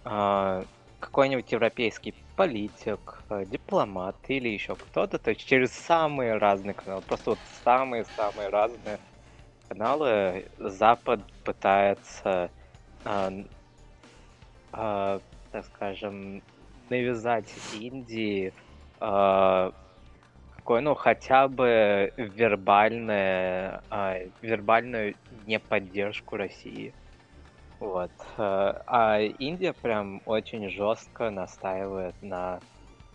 а, какой-нибудь европейский политик, э, дипломат или еще кто-то, то есть через самые разные каналы, просто вот самые-самые разные каналы Запад пытается, а, а, так скажем, навязать Индии а, какой, ну, хотя бы вербальное, а, вербальную неподдержку России. Вот. Э, а Индия прям очень жестко настаивает на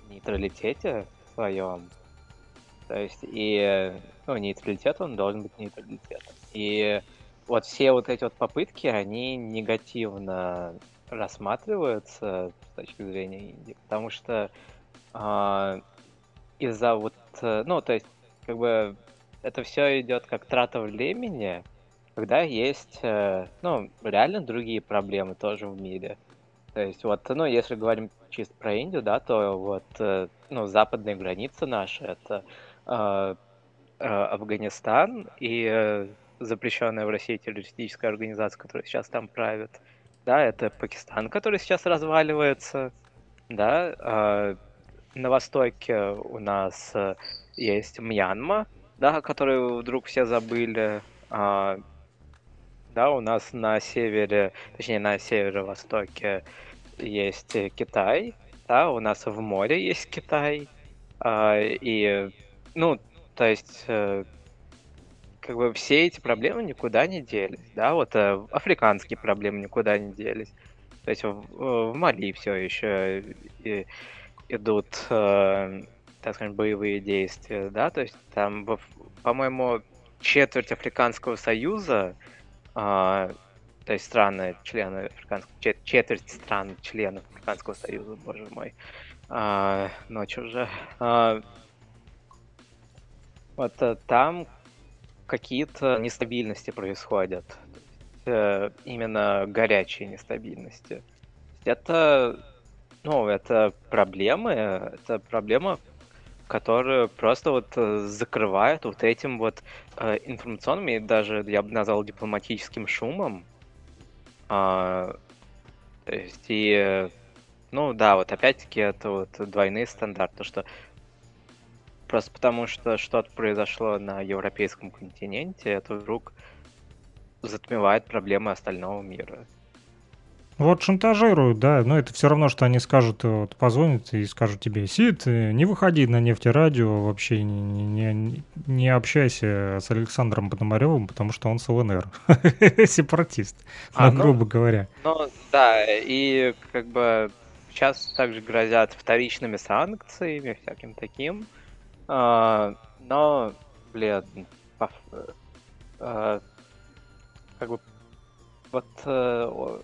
нейтралитете своем. То есть, и, ну, нейтралитет, он должен быть нейтралитетом. И вот все вот эти вот попытки, они негативно рассматриваются с точки зрения Индии, потому что э, из-за вот, э, ну, то есть, как бы, это все идет как трата времени, когда есть, э, ну, реально другие проблемы тоже в мире. То есть вот, ну, если говорим чисто про Индию, да, то вот, э, ну, западная граница наша, это э, э, Афганистан и запрещенная в России террористическая организация, которая сейчас там правит. Да, это Пакистан, который сейчас разваливается. Да, э, на востоке у нас есть Мьянма, да, которую вдруг все забыли. Э, да, у нас на севере, точнее на северо-востоке есть Китай, да, у нас в море есть Китай, а, и, ну, то есть, э, как бы все эти проблемы никуда не делись, да, вот э, африканские проблемы никуда не делись, то есть в, в Мали все еще и, идут, э, так скажем, боевые действия, да, то есть там, по-моему, четверть Африканского Союза то есть страны, члены Африканского, четверть стран членов Африканского Союза, боже мой, а, ночь уже. А, вот а, там какие-то нестабильности происходят, э, именно горячие нестабильности. Это, ну, это проблемы, это проблема, которые просто вот э, закрывают вот этим вот э, информационным и даже я бы назвал дипломатическим шумом. А, то есть и ну да, вот опять-таки это вот двойные стандарты, что просто потому что что-то произошло на европейском континенте, это вдруг затмевает проблемы остального мира. Вот шантажируют, да, но это все равно, что они скажут, вот, позвонят и скажут тебе, Сид, э, не выходи на нефтерадио, вообще не, не, не общайся с Александром Пономаревым, потому что он с ЛНР, *laughs* сепаратист, а, ну, грубо говоря. Ну, да, и как бы сейчас также грозят вторичными санкциями, всяким таким, а, но, блин, а, как бы вот э,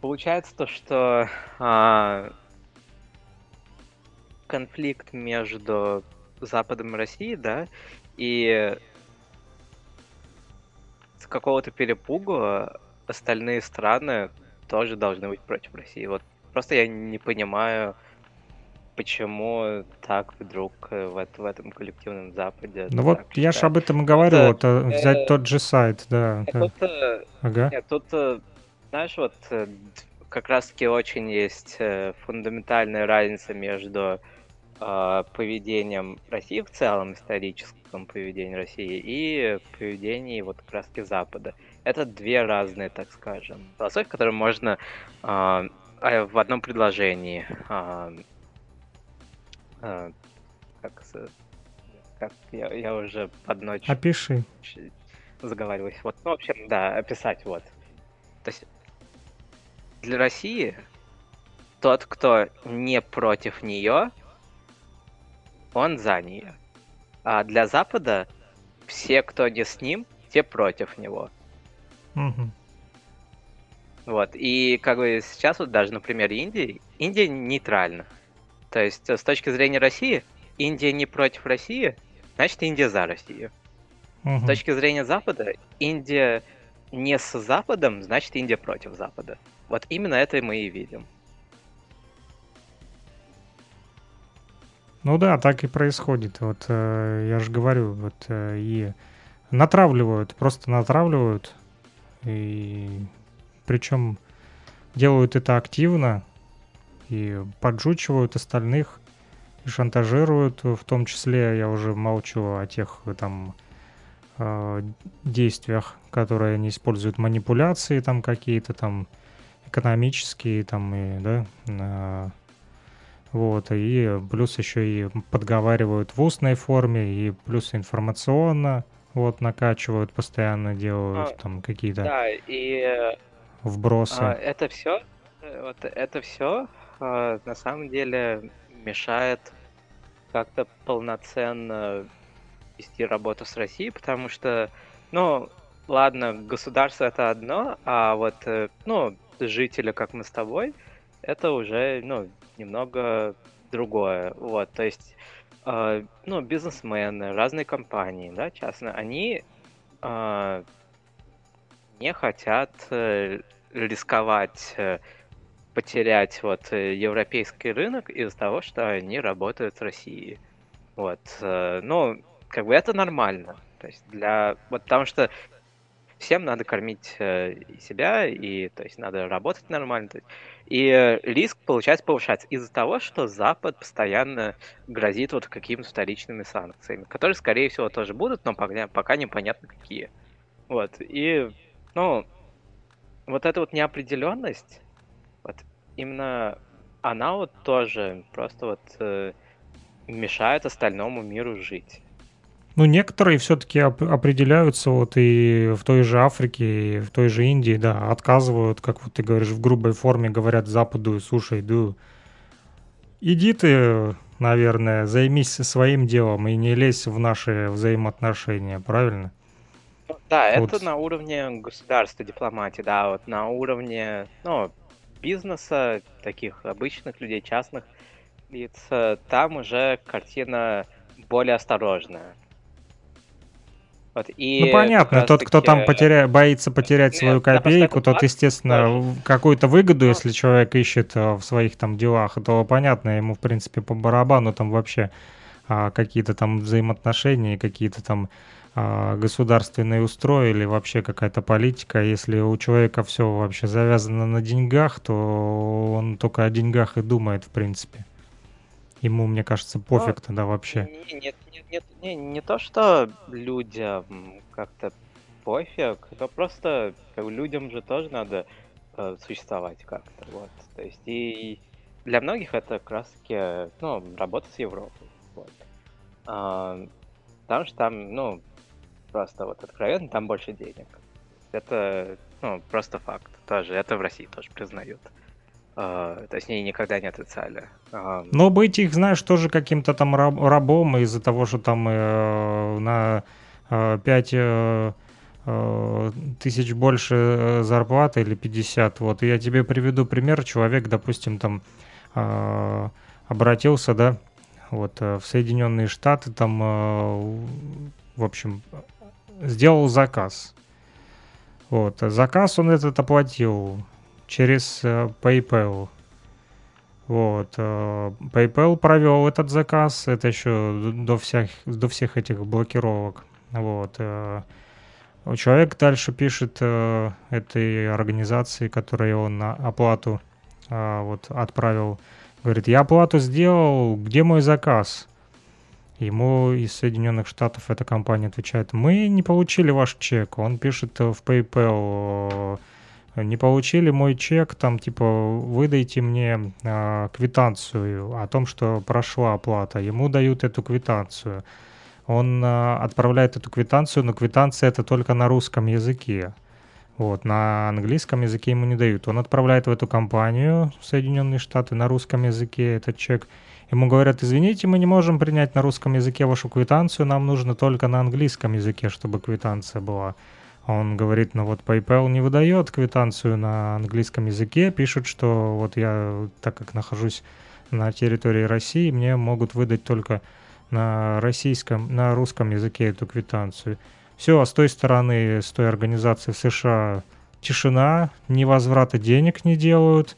Получается то, что а, конфликт между Западом и Россией, да, и с какого-то перепугу остальные страны тоже должны быть против России. Вот просто я не понимаю, почему так вдруг в, в этом коллективном Западе. Ну вот я же об этом и говорю, вот, э, взять э, тот же сайт, да. да. Тут, э, ага. Нет, тут знаешь, вот э, как раз-таки очень есть э, фундаментальная разница между э, поведением России в целом, историческом поведении России, и поведением вот как раз-таки Запада. Это две разные, так скажем, философии, которые можно э, в одном предложении э, э, как, как я, я уже под ночь... Опиши. Заговариваюсь. Вот, ну, в общем, да, описать вот. То есть для России тот, кто не против нее, он за нее. А для Запада все, кто не с ним, те против него. Угу. Вот. И как бы сейчас вот даже на примере Индии, Индия нейтральна. То есть с точки зрения России, Индия не против России, значит Индия за Россию. Угу. С точки зрения Запада, Индия не с Западом, значит Индия против Запада. Вот именно это мы и видим. Ну да, так и происходит. Вот э, я же говорю, вот э, и натравливают, просто натравливают, и причем делают это активно и поджучивают остальных и шантажируют, в том числе я уже молчу о тех э, там э, действиях которые они используют манипуляции там какие-то там экономические там и да э, вот и плюс еще и подговаривают в устной форме и плюс информационно вот накачивают постоянно делают а, там какие-то да и вбросы. а, это все вот это все а, на самом деле мешает как-то полноценно вести работу с Россией, потому что, ну, ладно, государство это одно, а вот, э, ну, жители, как мы с тобой, это уже, ну, немного другое. Вот, то есть, э, ну, бизнесмены, разные компании, да, частные, они э, не хотят рисковать потерять вот европейский рынок из-за того, что они работают с Россией. Вот. Ну, как бы это нормально. То есть для... Вот потому что всем надо кормить э, себя, и то есть надо работать нормально. И риск, получается, повышается из-за того, что Запад постоянно грозит вот какими-то вторичными санкциями, которые, скорее всего, тоже будут, но пока, пока непонятно какие. Вот. И, ну, вот эта вот неопределенность, вот именно она вот тоже просто вот э, мешает остальному миру жить. Ну, некоторые все-таки оп- определяются вот и в той же Африке, и в той же Индии, да, отказывают, как вот ты говоришь, в грубой форме говорят Западу, слушай, да, иди ты, наверное, займись своим делом и не лезь в наши взаимоотношения, правильно? Да, вот. это на уровне государства, дипломатии, да, вот на уровне, ну, бизнеса, таких обычных людей, частных лиц, э, там уже картина более осторожная. Вот, и ну понятно, тот, кто там потеря... боится потерять нет, свою копейку, тот, естественно, какую-то выгоду, ну, если человек ищет э, в своих там делах, то понятно, ему в принципе по барабану там вообще а, какие-то там взаимоотношения, какие-то там а, государственные устрой или вообще какая-то политика. Если у человека все вообще завязано на деньгах, то он только о деньгах и думает, в принципе. Ему, мне кажется, пофиг ну, тогда вообще. Нет, нет, нет, не, не то, что людям как-то пофиг, но просто как, людям же тоже надо э, существовать как-то. Вот. То есть и для многих это как раз таки, ну, работа с Европой. Вот. А, потому что там, ну, просто вот откровенно, там больше денег. Это, ну, просто факт тоже. Это в России тоже признают. Uh, то есть они никогда не отрицали. Но быть их, знаешь, тоже каким-то там раб рабом из-за того, что там э, на э, 5 э, э, тысяч больше э, зарплаты или 50. Вот я тебе приведу пример. Человек, допустим, там э, обратился, да, вот э, в Соединенные Штаты, там, э, в общем, сделал заказ. Вот, заказ он этот оплатил через uh, PayPal. Вот, uh, PayPal провел этот заказ, это еще до всех, до всех этих блокировок. Вот, uh, человек дальше пишет этой организации, которой он на оплату вот отправил, говорит, я оплату сделал, где мой заказ? Ему из Соединенных Штатов эта компания отвечает, мы не получили ваш чек. Он пишет в PayPal, не получили мой чек, там типа выдайте мне э, квитанцию о том, что прошла оплата. Ему дают эту квитанцию. Он э, отправляет эту квитанцию, но квитанция это только на русском языке. Вот, на английском языке ему не дают. Он отправляет в эту компанию в Соединенные Штаты на русском языке этот чек. Ему говорят, извините, мы не можем принять на русском языке вашу квитанцию, нам нужно только на английском языке, чтобы квитанция была. Он говорит, ну вот PayPal не выдает квитанцию на английском языке, пишут, что вот я, так как нахожусь на территории России, мне могут выдать только на российском, на русском языке эту квитанцию. Все, а с той стороны, с той организации в США тишина, ни возврата денег не делают,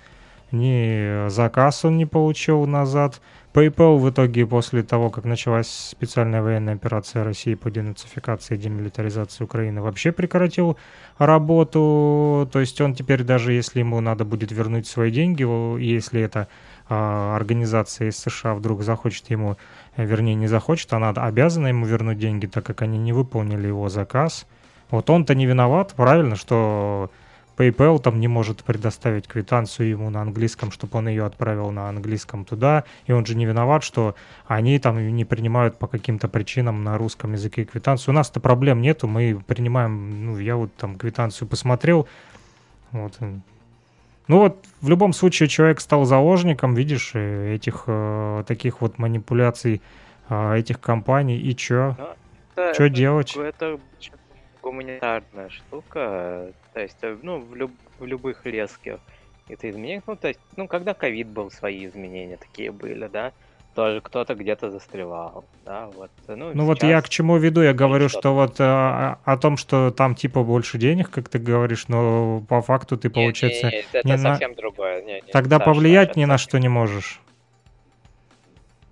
ни заказ он не получил назад. PayPal в итоге после того, как началась специальная военная операция России по денацификации и демилитаризации Украины, вообще прекратил работу. То есть он теперь даже если ему надо будет вернуть свои деньги, если это а, организация из США вдруг захочет ему, э, вернее не захочет, она обязана ему вернуть деньги, так как они не выполнили его заказ. Вот он-то не виноват, правильно, что PayPal там не может предоставить квитанцию ему на английском, чтобы он ее отправил на английском туда, и он же не виноват, что они там не принимают по каким-то причинам на русском языке квитанцию. У нас-то проблем нету, мы принимаем, ну, я вот там квитанцию посмотрел, вот. Ну вот, в любом случае человек стал заложником, видишь, э, этих э, таких вот манипуляций э, этих компаний, и чё? Ну, чё делать? Это гуманитарная штука, то есть, э, ну, в, люб, в любых резких это изменениях, ну, то есть, ну, когда ковид был, свои изменения такие были, да, тоже кто-то где-то застревал, да, вот. Ну, ну вот я к чему веду, я говорю, что, что вот а, о том, что там типа больше денег, как ты говоришь, но по факту ты, получается... Не, не, не, это не совсем на... другое. Не, не, Тогда Саша, повлиять ни на что не можешь.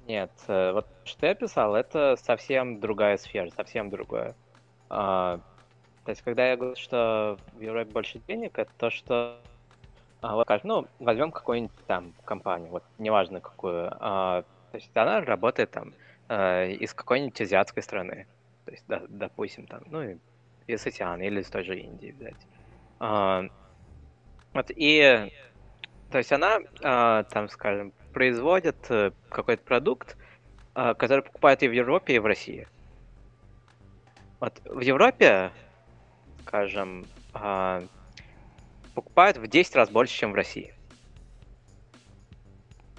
Нет, э, вот что я писал, это совсем другая сфера, совсем другое. А, то есть, когда я говорю, что в Европе больше денег, это то, что а, ну, возьмем какую-нибудь там компанию, вот, неважно какую, а, то есть она работает там а, из какой-нибудь азиатской страны, то есть, да, допустим, там, ну, из Океана или из той же Индии взять. Вот, и, то есть она, там, скажем, производит э, какой-то продукт, который покупают и в Европе, и в России. Вот в Европе скажем, а, покупают в 10 раз больше, чем в России.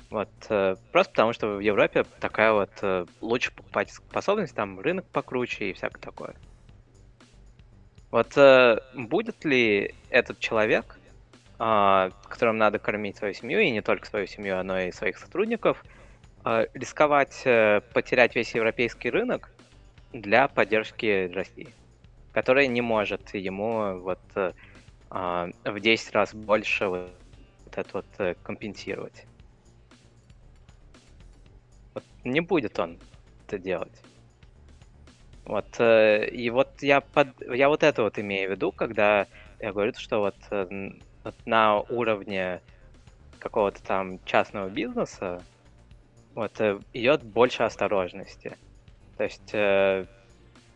Вот, э, просто потому что в Европе такая вот э, лучше покупать способность, там рынок покруче и всякое такое. Вот э, будет ли этот человек, а, которому надо кормить свою семью, и не только свою семью, но и своих сотрудников, рисковать потерять весь европейский рынок для поддержки России? Которая не может ему вот э, в 10 раз больше вот, это вот э, компенсировать. Вот не будет он это делать. Вот, э, и вот я, под, я вот это вот имею в виду, когда я говорю, что вот, вот на уровне какого-то там частного бизнеса вот идет больше осторожности. То есть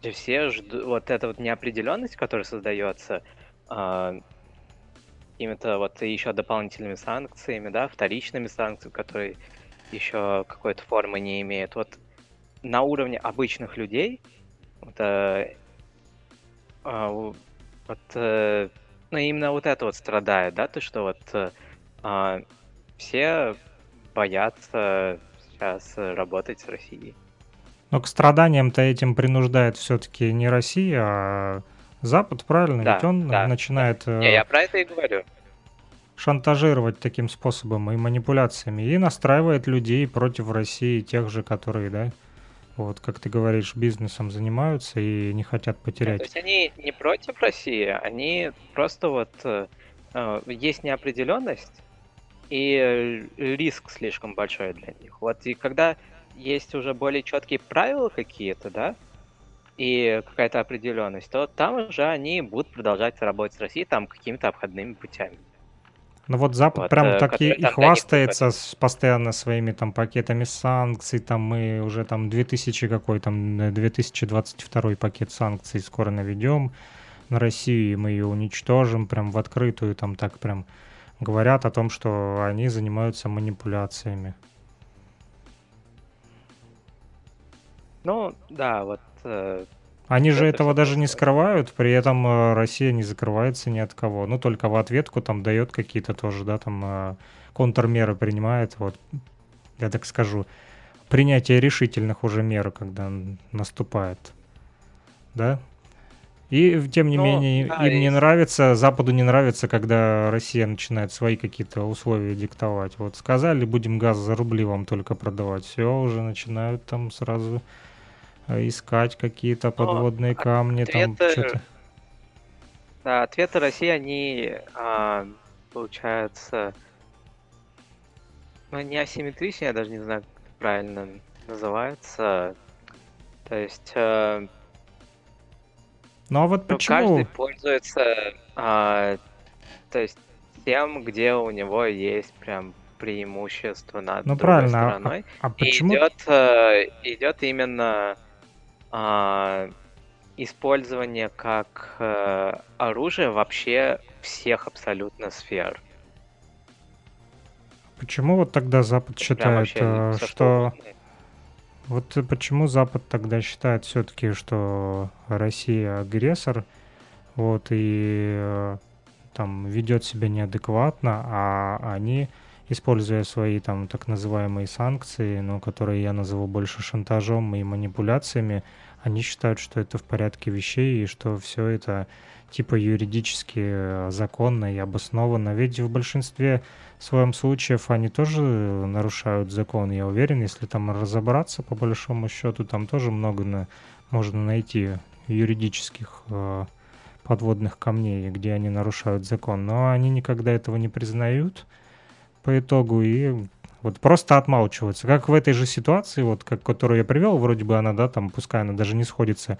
все ждут вот эта вот неопределенность, которая создается э, а, какими-то вот еще дополнительными санкциями, да, вторичными санкциями, которые еще какой-то формы не имеют. Вот на уровне обычных людей, вот, э, э, вот э, ну, именно вот это вот страдает, да, то, что вот э, все боятся сейчас работать с Россией. Но к страданиям-то этим принуждает все-таки не Россия, а Запад, правильно? Да, Ведь он да, начинает... Да. Не, я про это и говорю. Шантажировать таким способом и манипуляциями. И настраивает людей против России, тех же, которые, да, вот, как ты говоришь, бизнесом занимаются и не хотят потерять. то есть они не против России, они просто вот... Э, э есть неопределенность, и риск слишком большой для них. Вот и когда есть уже более четкие правила какие-то, да, и какая-то определенность, то там уже они будут продолжать работать с Россией там какими-то обходными путями. Ну вот Запад вот, прям э, так и, и хвастается с, постоянно своими там пакетами санкций, там мы уже там 2000 какой там 2022 пакет санкций скоро наведем на Россию, и мы ее уничтожим прям в открытую, там так прям говорят о том, что они занимаются манипуляциями. Ну, да, вот... Э, Они же этого даже не скрывают, при этом э, Россия не закрывается ни от кого. Ну, только в ответку там дает какие-то тоже, да, там э, контрмеры принимает, вот, я так скажу, принятие решительных уже мер, когда наступает, да? И, тем не ну, менее, да, им и... не нравится, Западу не нравится, когда Россия начинает свои какие-то условия диктовать. Вот сказали, будем газ за рубли вам только продавать. Все, уже начинают там сразу искать какие-то подводные Но камни, ответы, там что-то. Да, ответы России, они, а, получается, ну, не асимметричные, я даже не знаю, правильно называется. То есть э, Ну а вот ну, почему? каждый пользуется, а, то есть тем, где у него есть прям преимущество над Ну другой правильно, а, а- стороной. а И почему? идет, э, идет именно а, использование как э, оружие вообще всех абсолютно сфер. Почему вот тогда Запад Прям считает, э, что вот э, почему Запад тогда считает все-таки, что Россия агрессор, вот и э, там ведет себя неадекватно, а они, используя свои там так называемые санкции, ну, которые я назову больше шантажом и манипуляциями, они считают, что это в порядке вещей и что все это типа юридически э, законно и обоснованно. Ведь в большинстве своем случаев они тоже нарушают закон, я уверен. Если там разобраться, по большому счету, там тоже много на- можно найти юридических э, подводных камней, где они нарушают закон. Но они никогда этого не признают по итогу и вот просто отмалчиваются. Как в этой же ситуации, вот как, которую я привел, вроде бы она, да, там, пускай она даже не сходится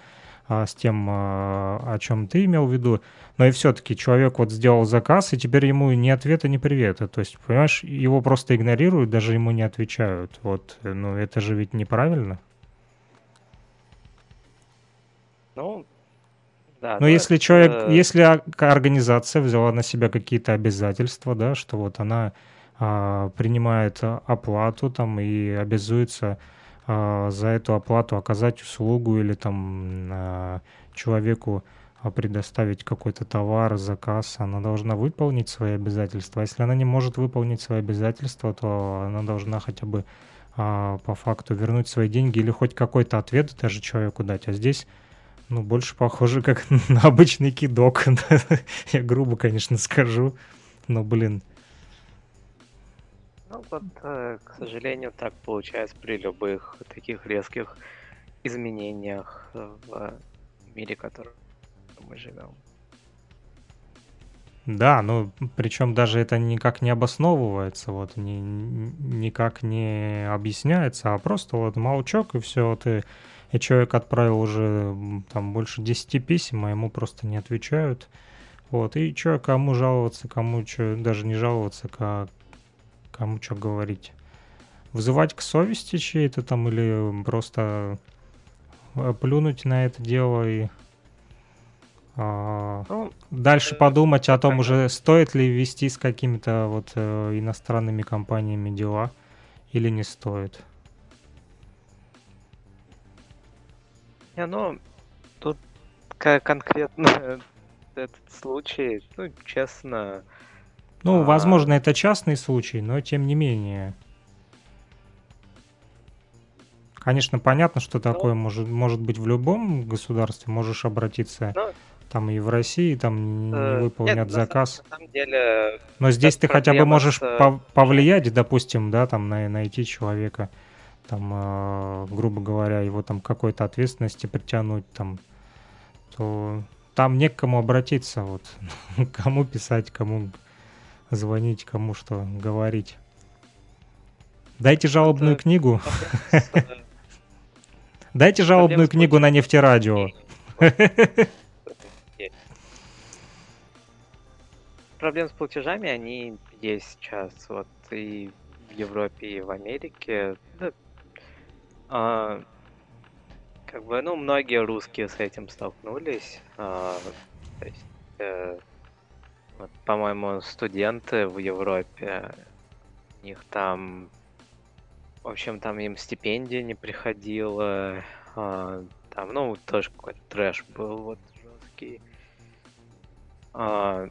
а, с тем, а, о чем ты имел в виду, но и все-таки человек вот сделал заказ, и теперь ему ни ответа, ни привета. То есть, понимаешь, его просто игнорируют, даже ему не отвечают. Вот, э, ну это же ведь неправильно. Ну, да, Но ну, если человек, это- если организация взяла на себя какие-то обязательства, да, что вот она принимает а, оплату там и обязуется а, за эту оплату оказать услугу или там а, человеку предоставить какой-то товар, заказ, она должна выполнить свои обязательства. Если она не может выполнить свои обязательства, то она должна хотя бы по факту вернуть свои деньги или хоть какой-то ответ даже человеку дать. А здесь ну, больше похоже как *laughs* на обычный кидок. *laughs* Я грубо, конечно, скажу. Но, блин, Ну вот, э, к сожалению, так получается при любых таких резких изменениях в мире, в котором мы живем. да, ну, причем даже это никак не обосновывается, вот, ни- ни- никак не объясняется, а просто вот молчок, и все, ты, и человек отправил уже там больше 10 писем, а ему просто не отвечают. Вот, и что, кому жаловаться, кому что, даже не жаловаться, ка- кому что говорить. Вызывать к совести чьей-то там или просто э, плюнуть на это дело и а, Ну, дальше э, подумать о том уже, стоит ли вести с какими-то вот э, иностранными компаниями дела или не стоит. не, ну, тут ко- конкретно *laughs* этот случай, ну, честно, Ну, А. возможно, это частный случай, но тем не менее. Конечно, понятно, что такое может, может быть в любом государстве. Можешь обратиться Ну, там и в России, там не э, выполнят нет, заказ. На самом деле, Но здесь ты хотя бы можешь с, э, пов- повлиять, допустим, да, там на- найти человека, там, э, грубо говоря, его там какой-то ответственности притянуть, там, то там не к кому обратиться, вот, *laughs* кому писать, кому звонить, кому что говорить. Дайте жалобную Это- книгу, *laughs* дайте жалобную книгу на нефтерадио. Есть. *laughs* Проблемы с платежами, они есть сейчас вот и в Европе, и в Америке. Да, а, как бы, ну, многие русские с этим столкнулись. а, то есть, э, вот, по-моему, студенты в Европе, у них там, в общем, там им стипендия не приходила, а, там, ну, тоже какой-то трэш был вот жесткий. А,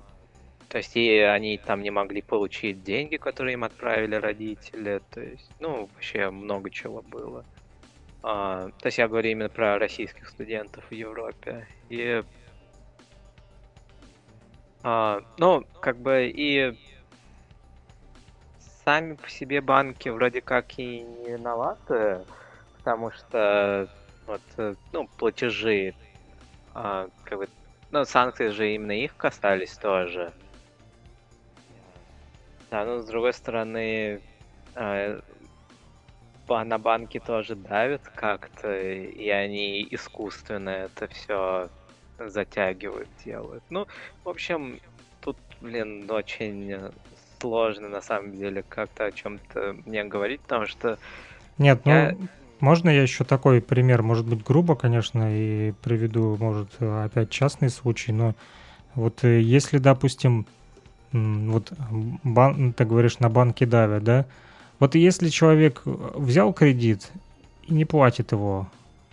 то есть и они там не могли получить деньги, которые им отправили родители. То есть, ну, вообще много чего было. А, то есть я говорю именно про российских студентов в Европе. И а, ну, как бы и сами по себе банки вроде как и не виноваты, потому что вот, э, ну, платежи, а, как бы, ну, санкции же именно их касались тоже. Да, ну, с другой стороны, э, на банки тоже давят как-то, и они искусственно это все затягивают, делают. Ну, в общем, тут, блин, очень сложно на самом деле как-то о чем-то мне говорить, потому что Нет, ну, я... можно я еще такой пример, может быть, грубо, конечно, и приведу, может, опять частный случай, но вот э, если, допустим, вот бан, ты говоришь, на банке давят, да? Вот если человек взял кредит и не платит его,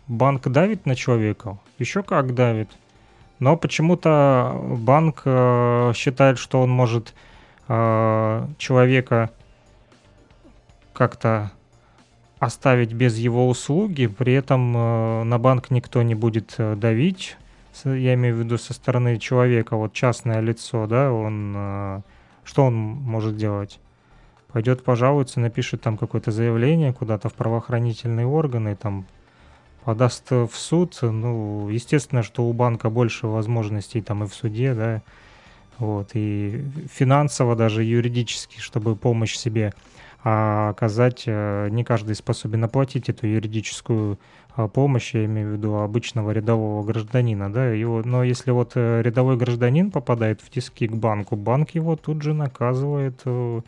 банк давит на человека? Еще как давит. Но почему-то банк э, считает, что он может э, человека как-то оставить без его услуги, при этом э, на банк никто не будет э, давить, я имею в виду со стороны человека, вот частное лицо, да, он, э, что он может делать? Пойдет пожалуется, напишет там какое-то заявление куда-то в правоохранительные органы, там подаст в суд, ну, естественно, что у банка больше возможностей там и в суде, да, вот, и финансово даже юридически, чтобы помощь себе а оказать э, не каждый способен оплатить эту юридическую а, помощь, я имею в виду обычного рядового гражданина, да, его, но если вот э, рядовой гражданин попадает в тиски к банку, банк его тут же наказывает э,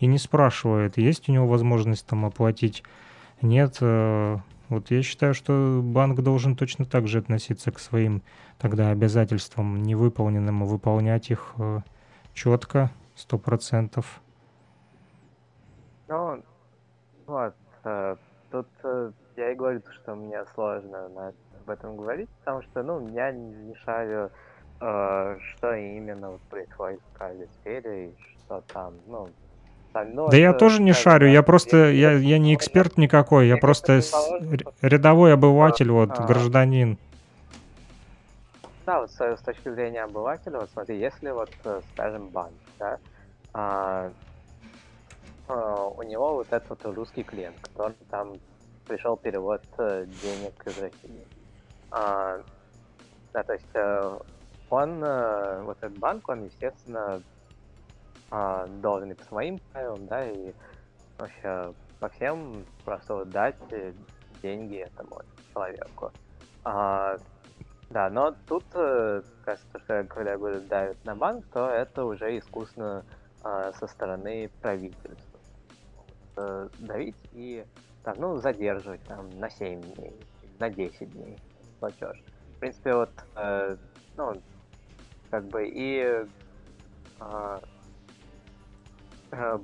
и не спрашивает, есть у него возможность там оплатить, нет, вот я считаю, что банк должен точно так же относиться к своим тогда обязательствам невыполненным, выполнять их четко, сто процентов. Ну, вот, э, тут э, я и говорю, что мне сложно об этом говорить, потому что, ну, я не шарю, э, что именно вот происходит в каждой сфере и что там, ну, да я тоже не шарю, я просто, я, я не эксперт никакой, я просто рядовой обыватель, вот, а. гражданин. Да, вот с, точки зрения обывателя, вот смотри, если вот, скажем, банк, да, а, а, у него вот этот вот русский клиент, который там пришел перевод э, денег из России. А, да, то есть э, он, э, вот этот банк, он, естественно, а, должен и по своим правилам, да, и вообще по всем просто вот дать деньги этому человеку. А, да, но тут, кажется, что когда говорят давят на банк, то это уже искусственно а, со стороны правительства э, давить и там, ну, задерживать там на 7 дней, на 10 дней платеж. В принципе, вот, э, ну, как бы и э,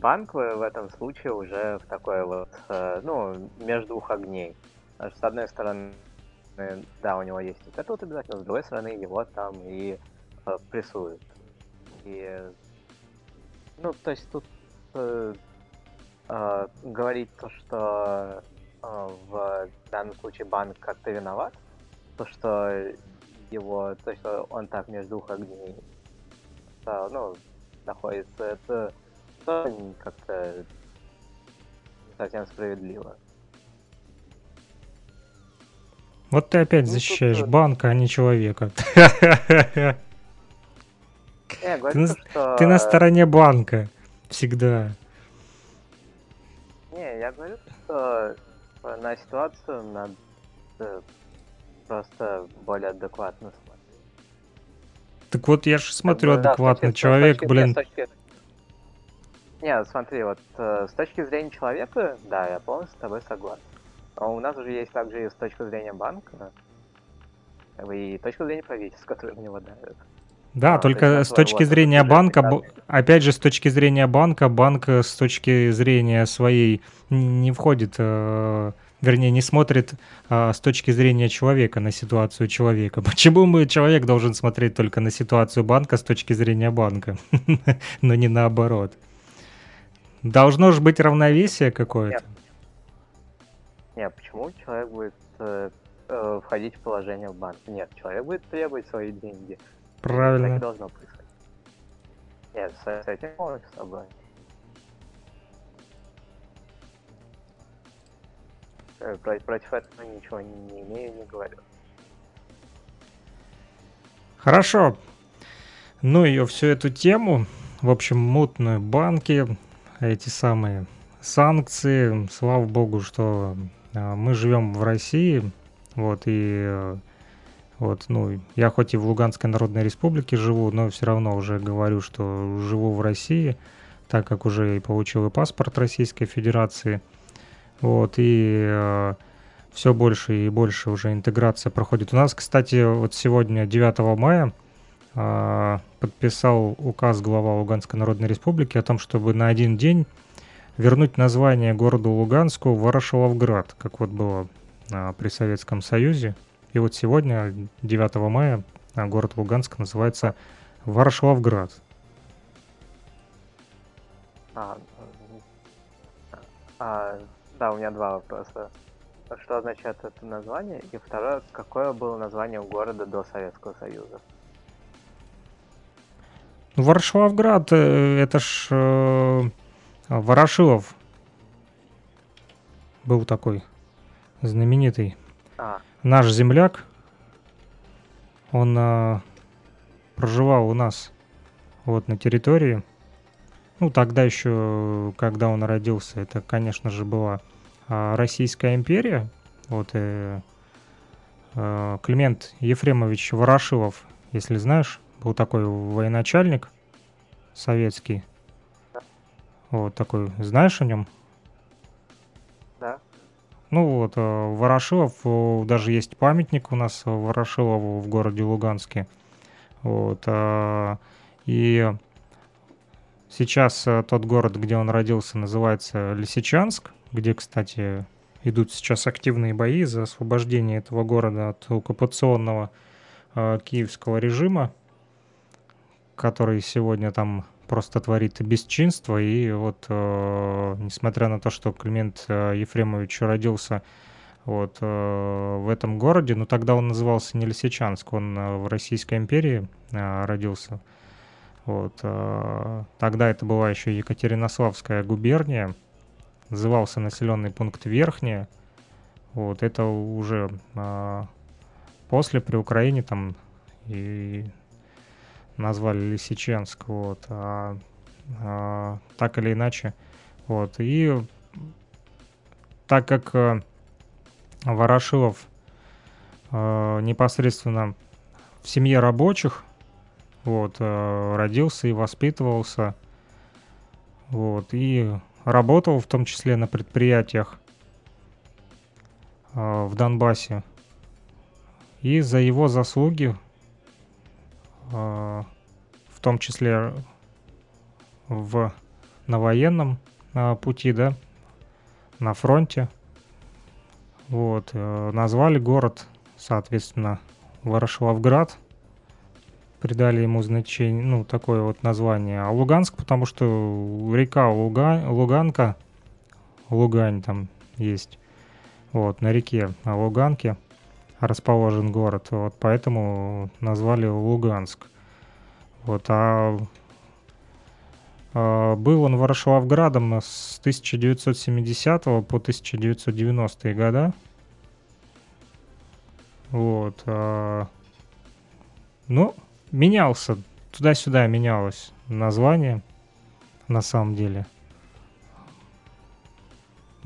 банк в, этом случае уже в такой вот, э, ну, между двух огней. С одной стороны, да, у него есть вот это вот обязательно, с другой стороны, его там и э, прессуют. И, ну, то есть тут э, э, говорить то, что э, в данном случае банк как-то виноват, то, что его, то, что он так между двух огней, э, ну, находится, это тоже как-то совсем справедливо. Вот ты опять ну, защищаешь тут... банка, а не человека. *laughs* Я говорю, ты, что... ты на стороне банка всегда. Не, я говорю, что на ситуацию надо просто более адекватно смотреть. Так вот, я же смотрю как бы, адекватно. Да, Человек, точки, блин... Точки... Не, смотри, вот э, с точки зрения человека, да, я полностью с тобой согласен. Но у нас уже есть также и с точки зрения банка, и точка зрения правительства, *laughs* которое в него давит. Да, а, только с точки вот, зрения банка, б... опять же, с точки зрения банка, банк с точки зрения своей не входит, э, вернее, не смотрит э, с точки зрения человека на ситуацию человека. *laughs* Почему мы, человек должен смотреть только на ситуацию банка с точки зрения банка, *laughs* но не наоборот? Должно же быть равновесие какое-то. Нет, почему человек будет э, э, входить в положение в банк? Нет, человек будет требовать свои деньги. Правильно. Так не должно происходить. Нет, с, с этим полностью согласен. Э, против, против этого ничего не, не имею, не говорю. Хорошо. Ну ее всю эту тему, в общем, мутные банки, эти самые санкции. Слава богу, что э, мы живем в России. Вот, и э, вот, ну, я хоть и в Луганской Народной Республике живу, но все равно уже говорю, что живу в России, так как уже и получил и паспорт Российской Федерации. Вот, и э, все больше и больше уже интеграция проходит. У нас, кстати, вот сегодня, 9 мая, подписал указ глава Луганской Народной Республики о том, чтобы на один день вернуть название городу Луганску Ворошиловград, как вот было э, при Советском Союзе. И вот сегодня, 9 мая, э, город Луганск называется Ворошиловград. А, а, да, у меня два вопроса. Что означает это название? И второе, какое было название у города до Советского Союза? Ворошиловград, э, это ж э, Ворошилов был такой знаменитый. А, Наш земляк, он э, проживал у нас вот на территории. Ну, тогда еще, когда он родился, это, конечно же, была а, Российская империя. Вот э, э, Климент Ефремович Ворошилов, если знаешь, был такой военачальник советский. Вот такой, знаешь о нем? да. Ну вот, э, Ворошилов, э, даже есть памятник у нас Ворошилову в городе Луганске. Вот, э, и сейчас тот город, где он родился, называется Лисичанск, где, кстати, идут сейчас активные бои за освобождение этого города от оккупационного киевского режима, который сегодня там просто творит бесчинство. И вот, э, несмотря на то, что Климент э, Ефремович родился вот э, в этом городе, но тогда он назывался не Лисичанск, он э, в Российской империи э, родился. Вот, э, тогда это была еще Екатеринославская губерния, назывался населенный пункт Верхняя. Вот, это уже а, после при Украине там и назвали Лисиченск, вот, а, а, так или иначе, вот, и так как а, Ворошилов а, непосредственно в семье рабочих, вот, а, родился и воспитывался, вот, и работал в том числе на предприятиях а, в Донбассе. И за его заслуги, в том числе в, на военном а, пути, да, на фронте, вот, э, назвали город, соответственно, Ворошиловград, придали ему значение, ну, такое вот название. А Луганск, потому что река Луга, Луганка, Лугань там есть, вот, на реке на Луганке расположен город, вот, поэтому назвали Луганск. Вот, а, а был он Ворошиловградом с 1970 по 1990 года. Вот. А, ну, менялся, туда-сюда менялось название, на самом деле.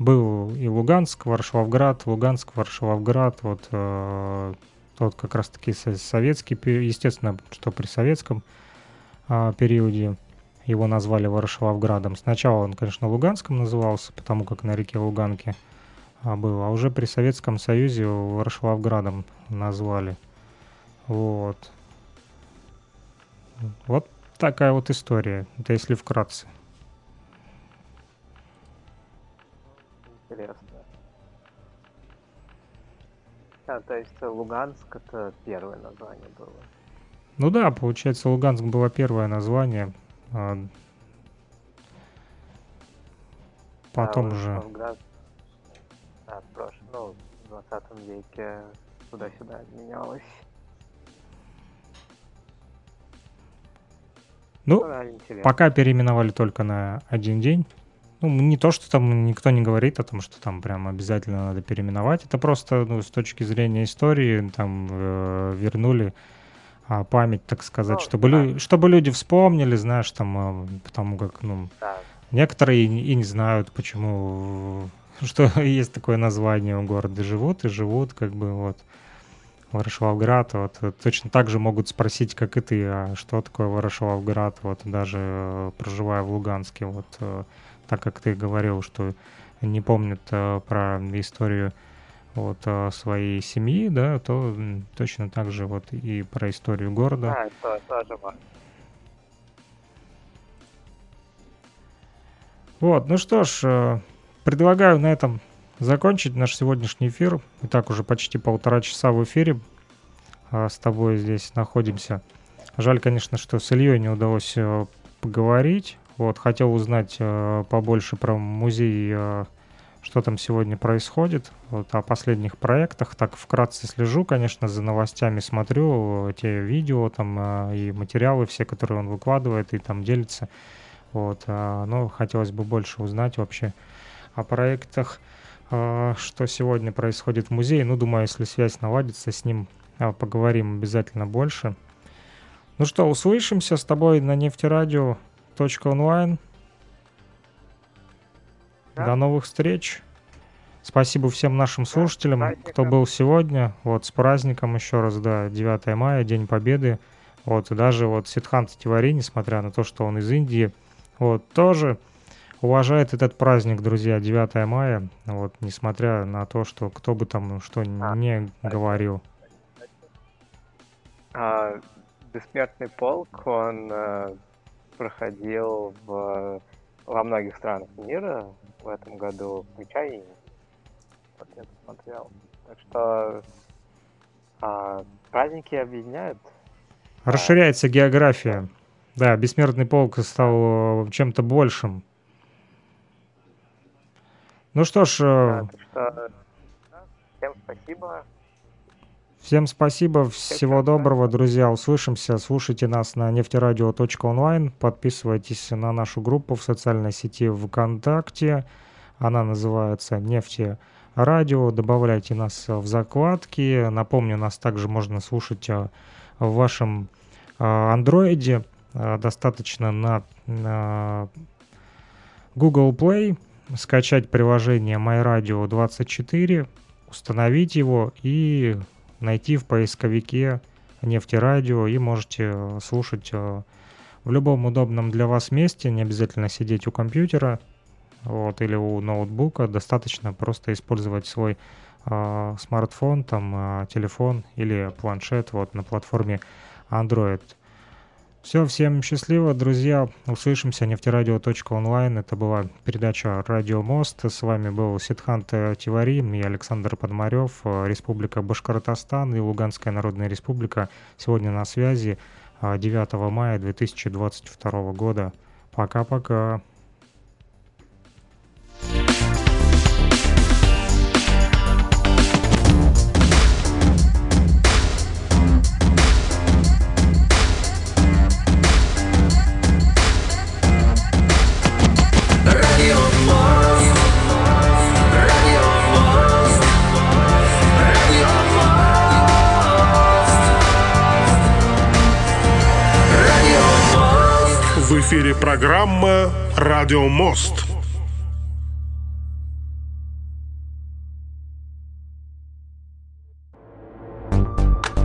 Был и Луганск, Варшавград, Луганск, Варшавград, вот э, тот как раз-таки советский, естественно, что при советском э, периоде его назвали Варшавградом. Сначала он, конечно, Луганском назывался, потому как на реке Луганке а, был, а уже при Советском Союзе Варшавградом назвали. Вот. Вот такая вот история. Это если вкратце. Интересно. А, то есть Луганск это первое название было. Ну да, получается, Луганск было первое название. А потом да, уже... Волгоград, да, прош... ну, в 20 веке туда-сюда менялось. Ну, да, интересно. пока переименовали только на один день. Ну, не то, что там никто не говорит о том, что там прям обязательно надо переименовать. Это просто, ну, с точки зрения истории, там э, вернули а, память, так сказать, Ну, чтобы, да. лю- чтобы люди вспомнили, знаешь, там, э, потому как, ну, Да, Некоторые и не знают, почему, *laughs* что есть такое название у города. Живут и живут, как бы вот. Ворошиловград, вот точно так же могут спросить, как и ты, а что такое Ворошиловград, вот даже э, проживая в Луганске, вот э, так как ты говорил, что не помнят э, про историю вот своей семьи, да, то точно так же вот и про историю города. А, это тоже важно. Вот, ну что ж, предлагаю на этом закончить наш сегодняшний эфир. И так уже почти полтора часа в эфире а, с тобой здесь находимся. Жаль, конечно, что с Ильей не удалось э, поговорить. Вот, хотел узнать э, побольше про музей, э, что там сегодня происходит, вот, о последних проектах. Так вкратце слежу, конечно, за новостями, смотрю те видео там и материалы все, которые он выкладывает и там делится. Вот, но хотелось бы больше узнать вообще о проектах а, что сегодня происходит в музее. Ну, думаю, если связь наладится с ним, а, поговорим обязательно больше. Ну что, услышимся с тобой на нефтерадио.онлайн. Да. До новых встреч. Спасибо всем нашим слушателям, да, кто был сегодня. Вот с праздником еще раз, да, 9 мая, День Победы. Вот, и даже вот Сидхант Тивари, несмотря на то, что он из Индии, вот, тоже уважает этот праздник, друзья, 9 мая, вот, несмотря на то, что кто бы там что а, не говорил. А, Бессмертный полк, он а, проходил в, во многих странах мира в этом году, включая и вот я посмотрел. Так что а, праздники объединяют. Расширяется география. Да, Бессмертный полк стал чем-то большим ну что ж... Э, да, что... Всем спасибо. Всем спасибо, всего доброго, друзья, услышимся, слушайте нас на нефтерадио.онлайн, подписывайтесь на нашу группу в социальной сети ВКонтакте, она называется «Нефти радио», добавляйте нас в закладки, напомню, нас также можно слушать э, в вашем э, андроиде, достаточно на Google Play, скачать приложение MyRadio 24, установить его и найти в поисковике нефтерадио и можете э, слушать э, в любом удобном для вас месте, не обязательно сидеть у компьютера вот, или у ноутбука, достаточно просто использовать свой э, смартфон, там, телефон или планшет вот, на платформе Android. Все, всем счастливо, друзья. Услышимся. Нефтерадио.онлайн. Это была передача «Радио Мост». С вами был Сидхант Тивари и Александр Подмарев, Республика Башкортостан и Луганская Народная Республика. Сегодня на связи 9 мая 2022 года. Пока-пока. Эфире программа «Радио Мост».